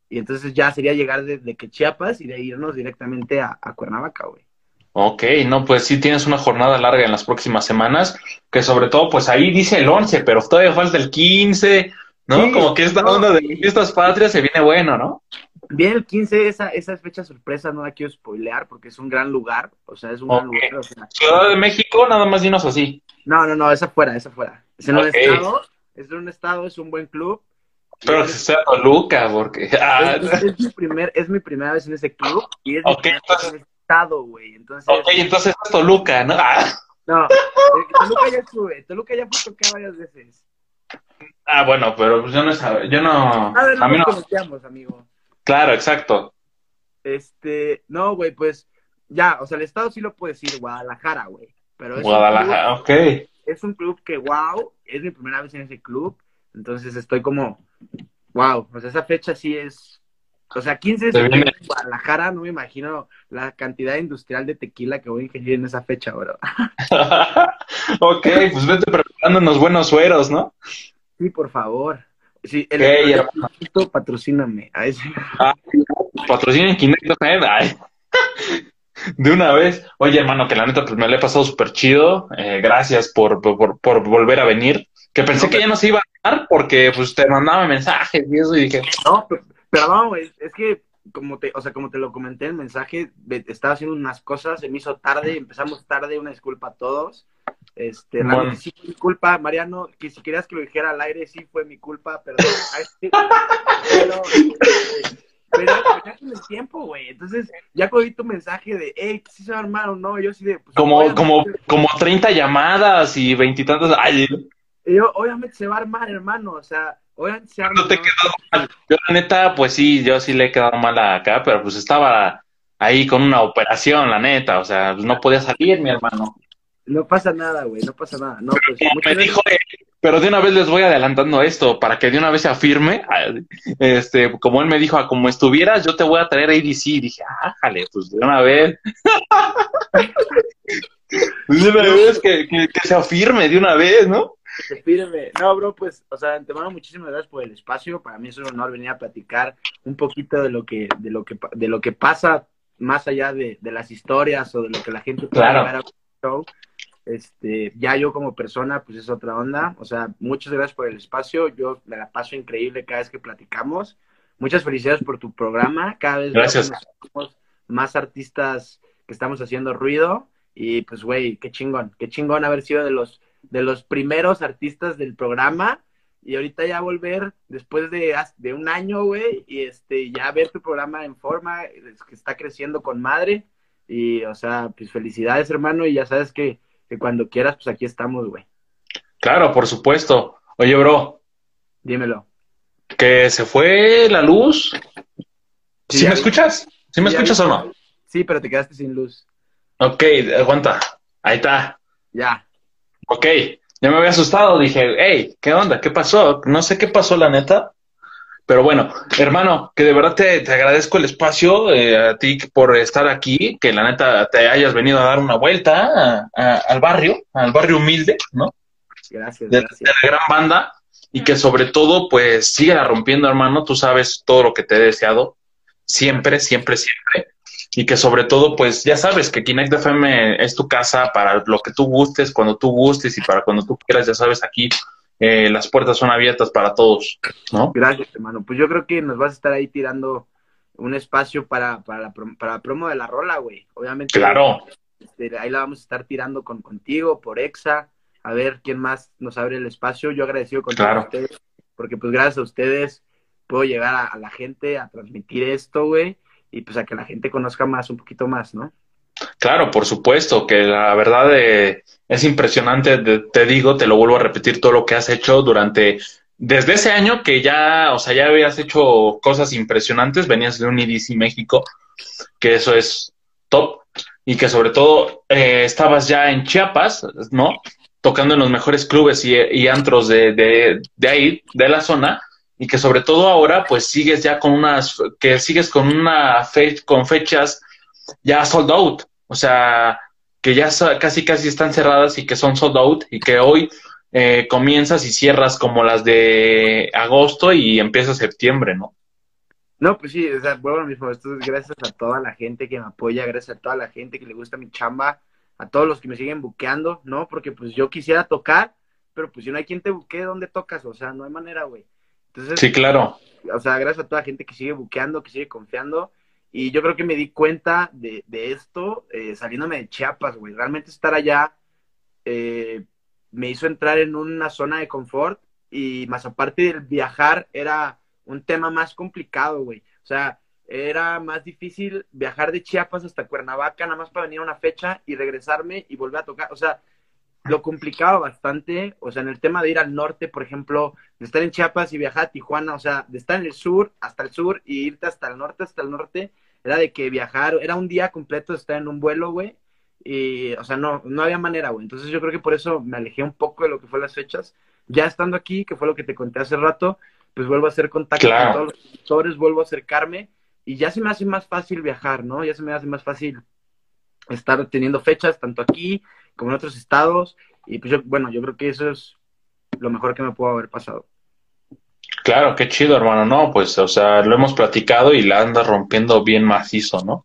B: Y entonces ya sería llegar desde que Chiapas y de irnos directamente a, a Cuernavaca, güey.
A: Ok, no, pues sí tienes una jornada larga en las próximas semanas, que sobre todo, pues ahí dice el 11, pero todavía falta el 15, ¿no? Como que esta onda de fiestas patrias se viene bueno, ¿no?
B: Bien, el 15, esa, esa fecha sorpresa, no la quiero spoilear porque es un gran lugar, o sea, es un gran lugar.
A: Ciudad de México, nada más dinos así.
B: No, no, no, esa fuera, esa fuera. Es en un estado, es en un estado, es un buen club,
A: pero que sea Toluca, porque. [laughs]
B: Ah. Es, mi primer, es mi primera vez en ese club y es mi okay, entonces... en estado, güey. Entonces,
A: ok, entonces es Toluca, ¿no? Ah.
B: No, Toluca ya estuve. Toluca ya fue tocar varias veces.
A: Ah, bueno, pero pues yo no. Yo no.
B: A ver, no a mí no. amigo.
A: Claro, exacto.
B: Este, no, güey, pues ya, o sea, el estado sí lo puede decir, Guadalajara, güey. Pero es
A: Guadalajara, ok.
B: Es un club que, wow, es mi primera vez en ese club. Entonces estoy como, wow, pues esa fecha sí es, o sea, 15 de en Guadalajara, no me imagino la cantidad industrial de tequila que voy a ingerir en esa fecha, bro. [laughs]
A: ok, pues vete preparando unos buenos sueros, ¿no?
B: Sí, por favor. Sí, el okay, patrocíname.
A: Ah, patrocinen ¿eh? [laughs] De una vez. Oye, hermano, que la neta, pues me le he pasado súper chido. Eh, gracias por, por, por, volver a venir. Que pensé que ya no se iba a dar porque pues te mandaba mensajes y eso y dije...
B: No, pero, no, es, es que como te, o sea, como te lo comenté en el mensaje, estaba haciendo unas cosas, se me hizo tarde, empezamos tarde, una disculpa a todos. Este, bueno. sí fue mi culpa, Mariano, que si querías que lo dijera al aire, sí fue mi culpa, perdón. [laughs] pero, pero ya tiene el tiempo, güey. Entonces, ya cogí tu mensaje de, hey, si se va a armar o no, yo sí de...
A: Pues, como, como, como 30 llamadas y veintitantos... Ay,
B: y yo, obviamente se va a armar, hermano, o sea, obviamente se arma.
A: No te quedó mal. Yo, la neta, pues sí, yo sí le he quedado mal acá, pero pues estaba ahí con una operación, la neta, o sea, pues no podía salir, mi hermano.
B: No pasa nada, güey, no pasa nada. No, pues,
A: me dijo, pero de una vez les voy adelantando esto, para que de una vez se afirme, [laughs] este, como él me dijo, a como estuvieras, yo te voy a traer ADC, y dije, ájale, pues de una vez. [laughs] de una vez que, que, que se afirme, de una vez, ¿no?
B: No, bro, pues, o sea, te mando muchísimas gracias por el espacio. Para mí es un honor venir a platicar un poquito de lo que, de lo que, de lo que pasa más allá de, las historias o de lo que la gente
A: puede ver a
B: show. Este, ya yo como persona, pues es otra onda. O sea, muchas gracias por el espacio. Yo me la paso increíble cada vez que platicamos. Muchas felicidades por tu programa. Cada vez
A: gracias.
B: más artistas que estamos haciendo ruido. Y pues, güey, qué chingón, qué chingón haber sido de los de los primeros artistas del programa y ahorita ya volver después de, de un año, güey, y este, ya ver tu programa en forma, que está creciendo con madre, y, o sea, pues felicidades, hermano, y ya sabes que, cuando quieras, pues aquí estamos, güey.
A: Claro, por supuesto. Oye, bro.
B: Dímelo.
A: ¿Que se fue la luz? ¿Sí, me escuchas? ¿Sí me escuchas o no?
B: Sí, pero te quedaste sin luz.
A: Ok, aguanta. Ahí está.
B: Ya.
A: Ok, Ya me había asustado, dije, hey, ¿qué onda? ¿Qué pasó? No sé qué pasó, la neta. Pero bueno, hermano, que de verdad te, te agradezco el espacio eh, a ti por estar aquí, que la neta te hayas venido a dar una vuelta al barrio, al barrio humilde, ¿no?
B: Gracias,
A: de,
B: gracias.
A: de la gran banda y que sobre todo, pues, siga rompiendo, hermano. Tú sabes todo lo que te he deseado, siempre, siempre, siempre. Y que sobre todo, pues, ya sabes que Kinect FM es tu casa para lo que tú gustes, cuando tú gustes y para cuando tú quieras, ya sabes, aquí eh, las puertas son abiertas para todos, ¿no?
B: Gracias, hermano. Pues yo creo que nos vas a estar ahí tirando un espacio para, para, la, para la promo de la rola, güey. Obviamente.
A: Claro,
B: este, ahí la vamos a estar tirando con contigo, por Exa, a ver quién más nos abre el espacio. Yo agradecido con
A: Claro.
B: ustedes, porque pues gracias a ustedes puedo llegar a, a la gente a transmitir esto, güey, y pues a que la gente conozca más, un poquito más, ¿no?
A: Claro, por supuesto, que la verdad eh, es impresionante, de- te digo, te lo vuelvo a repetir, todo lo que has hecho durante, desde ese año que ya, o sea, ya habías hecho cosas impresionantes, venías de un IDC México, que eso es top, y que sobre todo eh, estabas ya en Chiapas, ¿no? Tocando en los mejores clubes y, y antros de, de, de ahí, de la zona, y que sobre todo ahora, pues sigues ya con unas, que sigues con una fe, con fechas ya sold out, o sea, que ya casi casi están cerradas y que son sold out y que hoy eh, comienzas y cierras como las de agosto y empieza septiembre, ¿no?
B: No, pues sí, o sea, lo mismo. Esto es gracias a toda la gente que me apoya, gracias a toda la gente que le gusta mi chamba, a todos los que me siguen buqueando, ¿no? Porque pues yo quisiera tocar, pero pues si no hay quien te buquee, ¿dónde tocas? O sea, no hay manera, güey. Entonces,
A: Sí, claro,
B: o sea, gracias a toda la gente que sigue buqueando, que sigue confiando. Y yo creo que me di cuenta de, esto eh, saliéndome de Chiapas, güey. Realmente estar allá eh, me hizo entrar en una zona de confort y más aparte del viajar era un tema más complicado, güey. O sea, era más difícil viajar de Chiapas hasta Cuernavaca nada más para venir a una fecha y regresarme y volver a tocar. O sea, lo complicaba bastante, o sea, en el tema de ir al norte, por ejemplo, de estar en Chiapas y viajar a Tijuana, o sea, de estar en el sur hasta el sur y irte hasta el norte, hasta el norte, era de que viajar, era un día completo de estar en un vuelo, güey, y, o sea, no, no había manera, güey. Entonces yo creo que por eso me alejé un poco de lo que fue las fechas. Ya estando aquí, que fue lo que te conté hace rato, pues vuelvo a hacer contacto
A: Claro.
B: con todos los productores, vuelvo a acercarme y ya se me hace más fácil viajar, ¿no? Ya se me hace más fácil estar teniendo fechas tanto aquí como en otros estados. Y pues yo, bueno, yo creo que eso es lo mejor que me pudo haber pasado.
A: Claro, qué chido, hermano, no, pues, o sea, lo hemos platicado y la andas rompiendo bien macizo, ¿no?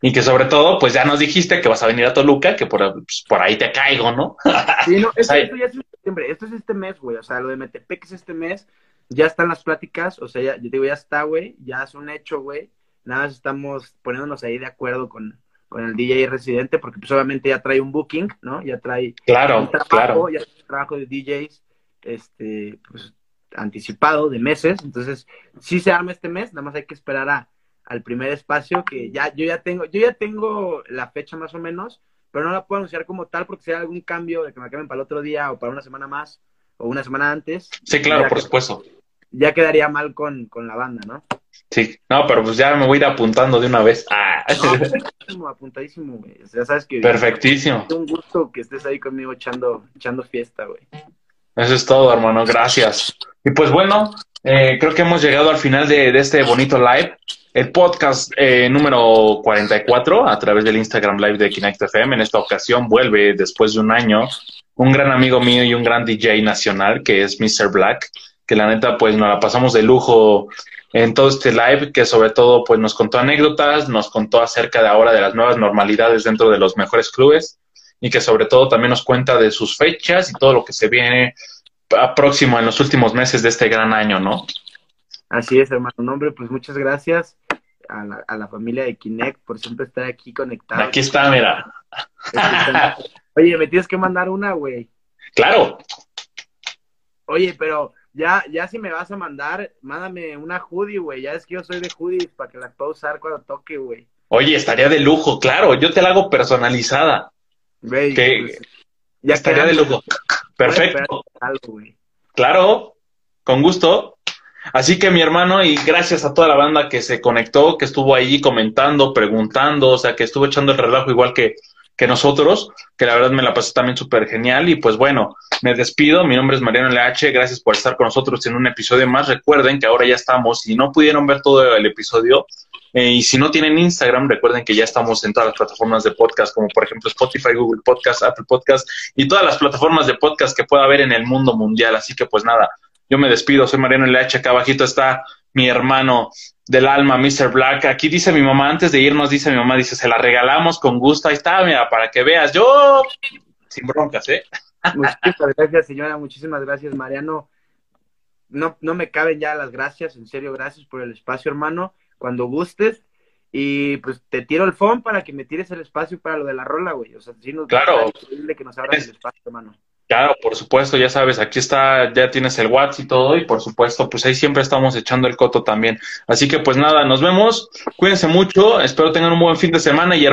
A: Y que sobre todo, pues ya nos dijiste que vas a venir a Toluca, que por, pues, por ahí te caigo, ¿no?
B: Sí, no, esto, esto ya es septiembre, esto es este mes, güey. O sea, lo de Metepec es este mes, ya están las pláticas, o sea, ya, yo digo, ya está, güey, ya es un hecho, güey. Nada más estamos poniéndonos ahí de acuerdo con, con el DJ residente, porque pues obviamente ya trae un booking, ¿no? Ya trae
A: Claro,
B: un trabajo,
A: claro.
B: ya trae un trabajo de DJs, este, pues, anticipado de meses. Entonces, sí se arma este mes, nada más hay que esperar a, al primer espacio, que ya, yo ya tengo, yo ya tengo la fecha más o menos, pero no la puedo anunciar como tal porque si hay algún cambio de que me cambien para el otro día o para una semana más o una semana antes,
A: Sí, claro, por
B: que-
A: supuesto.
B: ya quedaría mal con, con la banda, ¿no?
A: Sí, no, pero pues ya me voy a ir apuntando de una vez. Ah,
B: Apuntadísimo, apuntadísimo, güey. O sea, ya sabes que
A: perfectísimo.
B: es un gusto que estés ahí conmigo echando, echando fiesta, güey.
A: Eso es todo, hermano. Gracias. Y pues bueno, eh, creo que hemos llegado al final de, este bonito live. El podcast eh, número 44 a través del Instagram Live de Kinect FM. En esta ocasión vuelve después de un año un gran amigo mío y un gran DJ nacional que es Mr. Black, que la neta pues nos la pasamos de lujo en todo este live, que sobre todo pues nos contó anécdotas, nos contó acerca de ahora de las nuevas normalidades dentro de los mejores clubes y que sobre todo también nos cuenta de sus fechas y todo lo que se viene a próximo en los últimos meses de este gran año, ¿no?
B: Así es, hermano. No, hombre, pues muchas gracias a la, a la familia de Kinect por siempre estar aquí conectados.
A: Aquí está, mira. [laughs]
B: Oye, me tienes que mandar una, güey.
A: Claro,
B: Oye, pero ya, ya si me vas a mandar, mándame una hoodie, güey. Ya es que yo soy de hoodies para que la pueda usar cuando toque, güey.
A: oye, estaría de lujo, claro, yo te la hago personalizada.
B: Güey,
A: Que
B: pues, ya
A: estaría de lujo. Perfecto,
B: algo, güey.
A: claro, con gusto. Así que mi hermano, y gracias a toda la banda que se conectó, que estuvo ahí comentando, preguntando, o sea, que estuvo echando el relajo igual que, que que nosotros, que la verdad me la pasé también súper genial. Y pues bueno, me despido. Mi nombre es Mariano LH. Gracias por estar con nosotros en un episodio más. Recuerden que ahora ya estamos, si no pudieron ver todo el episodio, eh, y si no tienen Instagram, recuerden que ya estamos en todas las plataformas de podcast, como por ejemplo Spotify, Google Podcast, Apple Podcast y todas las plataformas de podcast que pueda haber en el mundo mundial. Así que pues nada, yo me despido. Soy Mariano LH. Acá abajito está mi hermano del alma, Mr. Black. Aquí dice mi mamá, antes de irnos, dice mi mamá, dice, se la regalamos con gusto. Ahí está, mira, para que veas. Yo, sin broncas, ¿eh? [laughs]
B: Muchísimas gracias, señora. Muchísimas gracias, Mariano. No, no me caben ya las gracias. En serio, gracias por el espacio, hermano. Cuando gustes. Y pues te tiro el phone para que me tires el espacio para lo de la rola, güey. O sea, si nos
A: claro.
B: que nos abras el espacio, hermano.
A: Claro, por supuesto, ya sabes, aquí está, ya tienes el WhatsApp y todo, y por supuesto, pues ahí siempre estamos echando el coto también. Así que pues nada, nos vemos, cuídense mucho, espero tengan un buen fin de semana y hermano.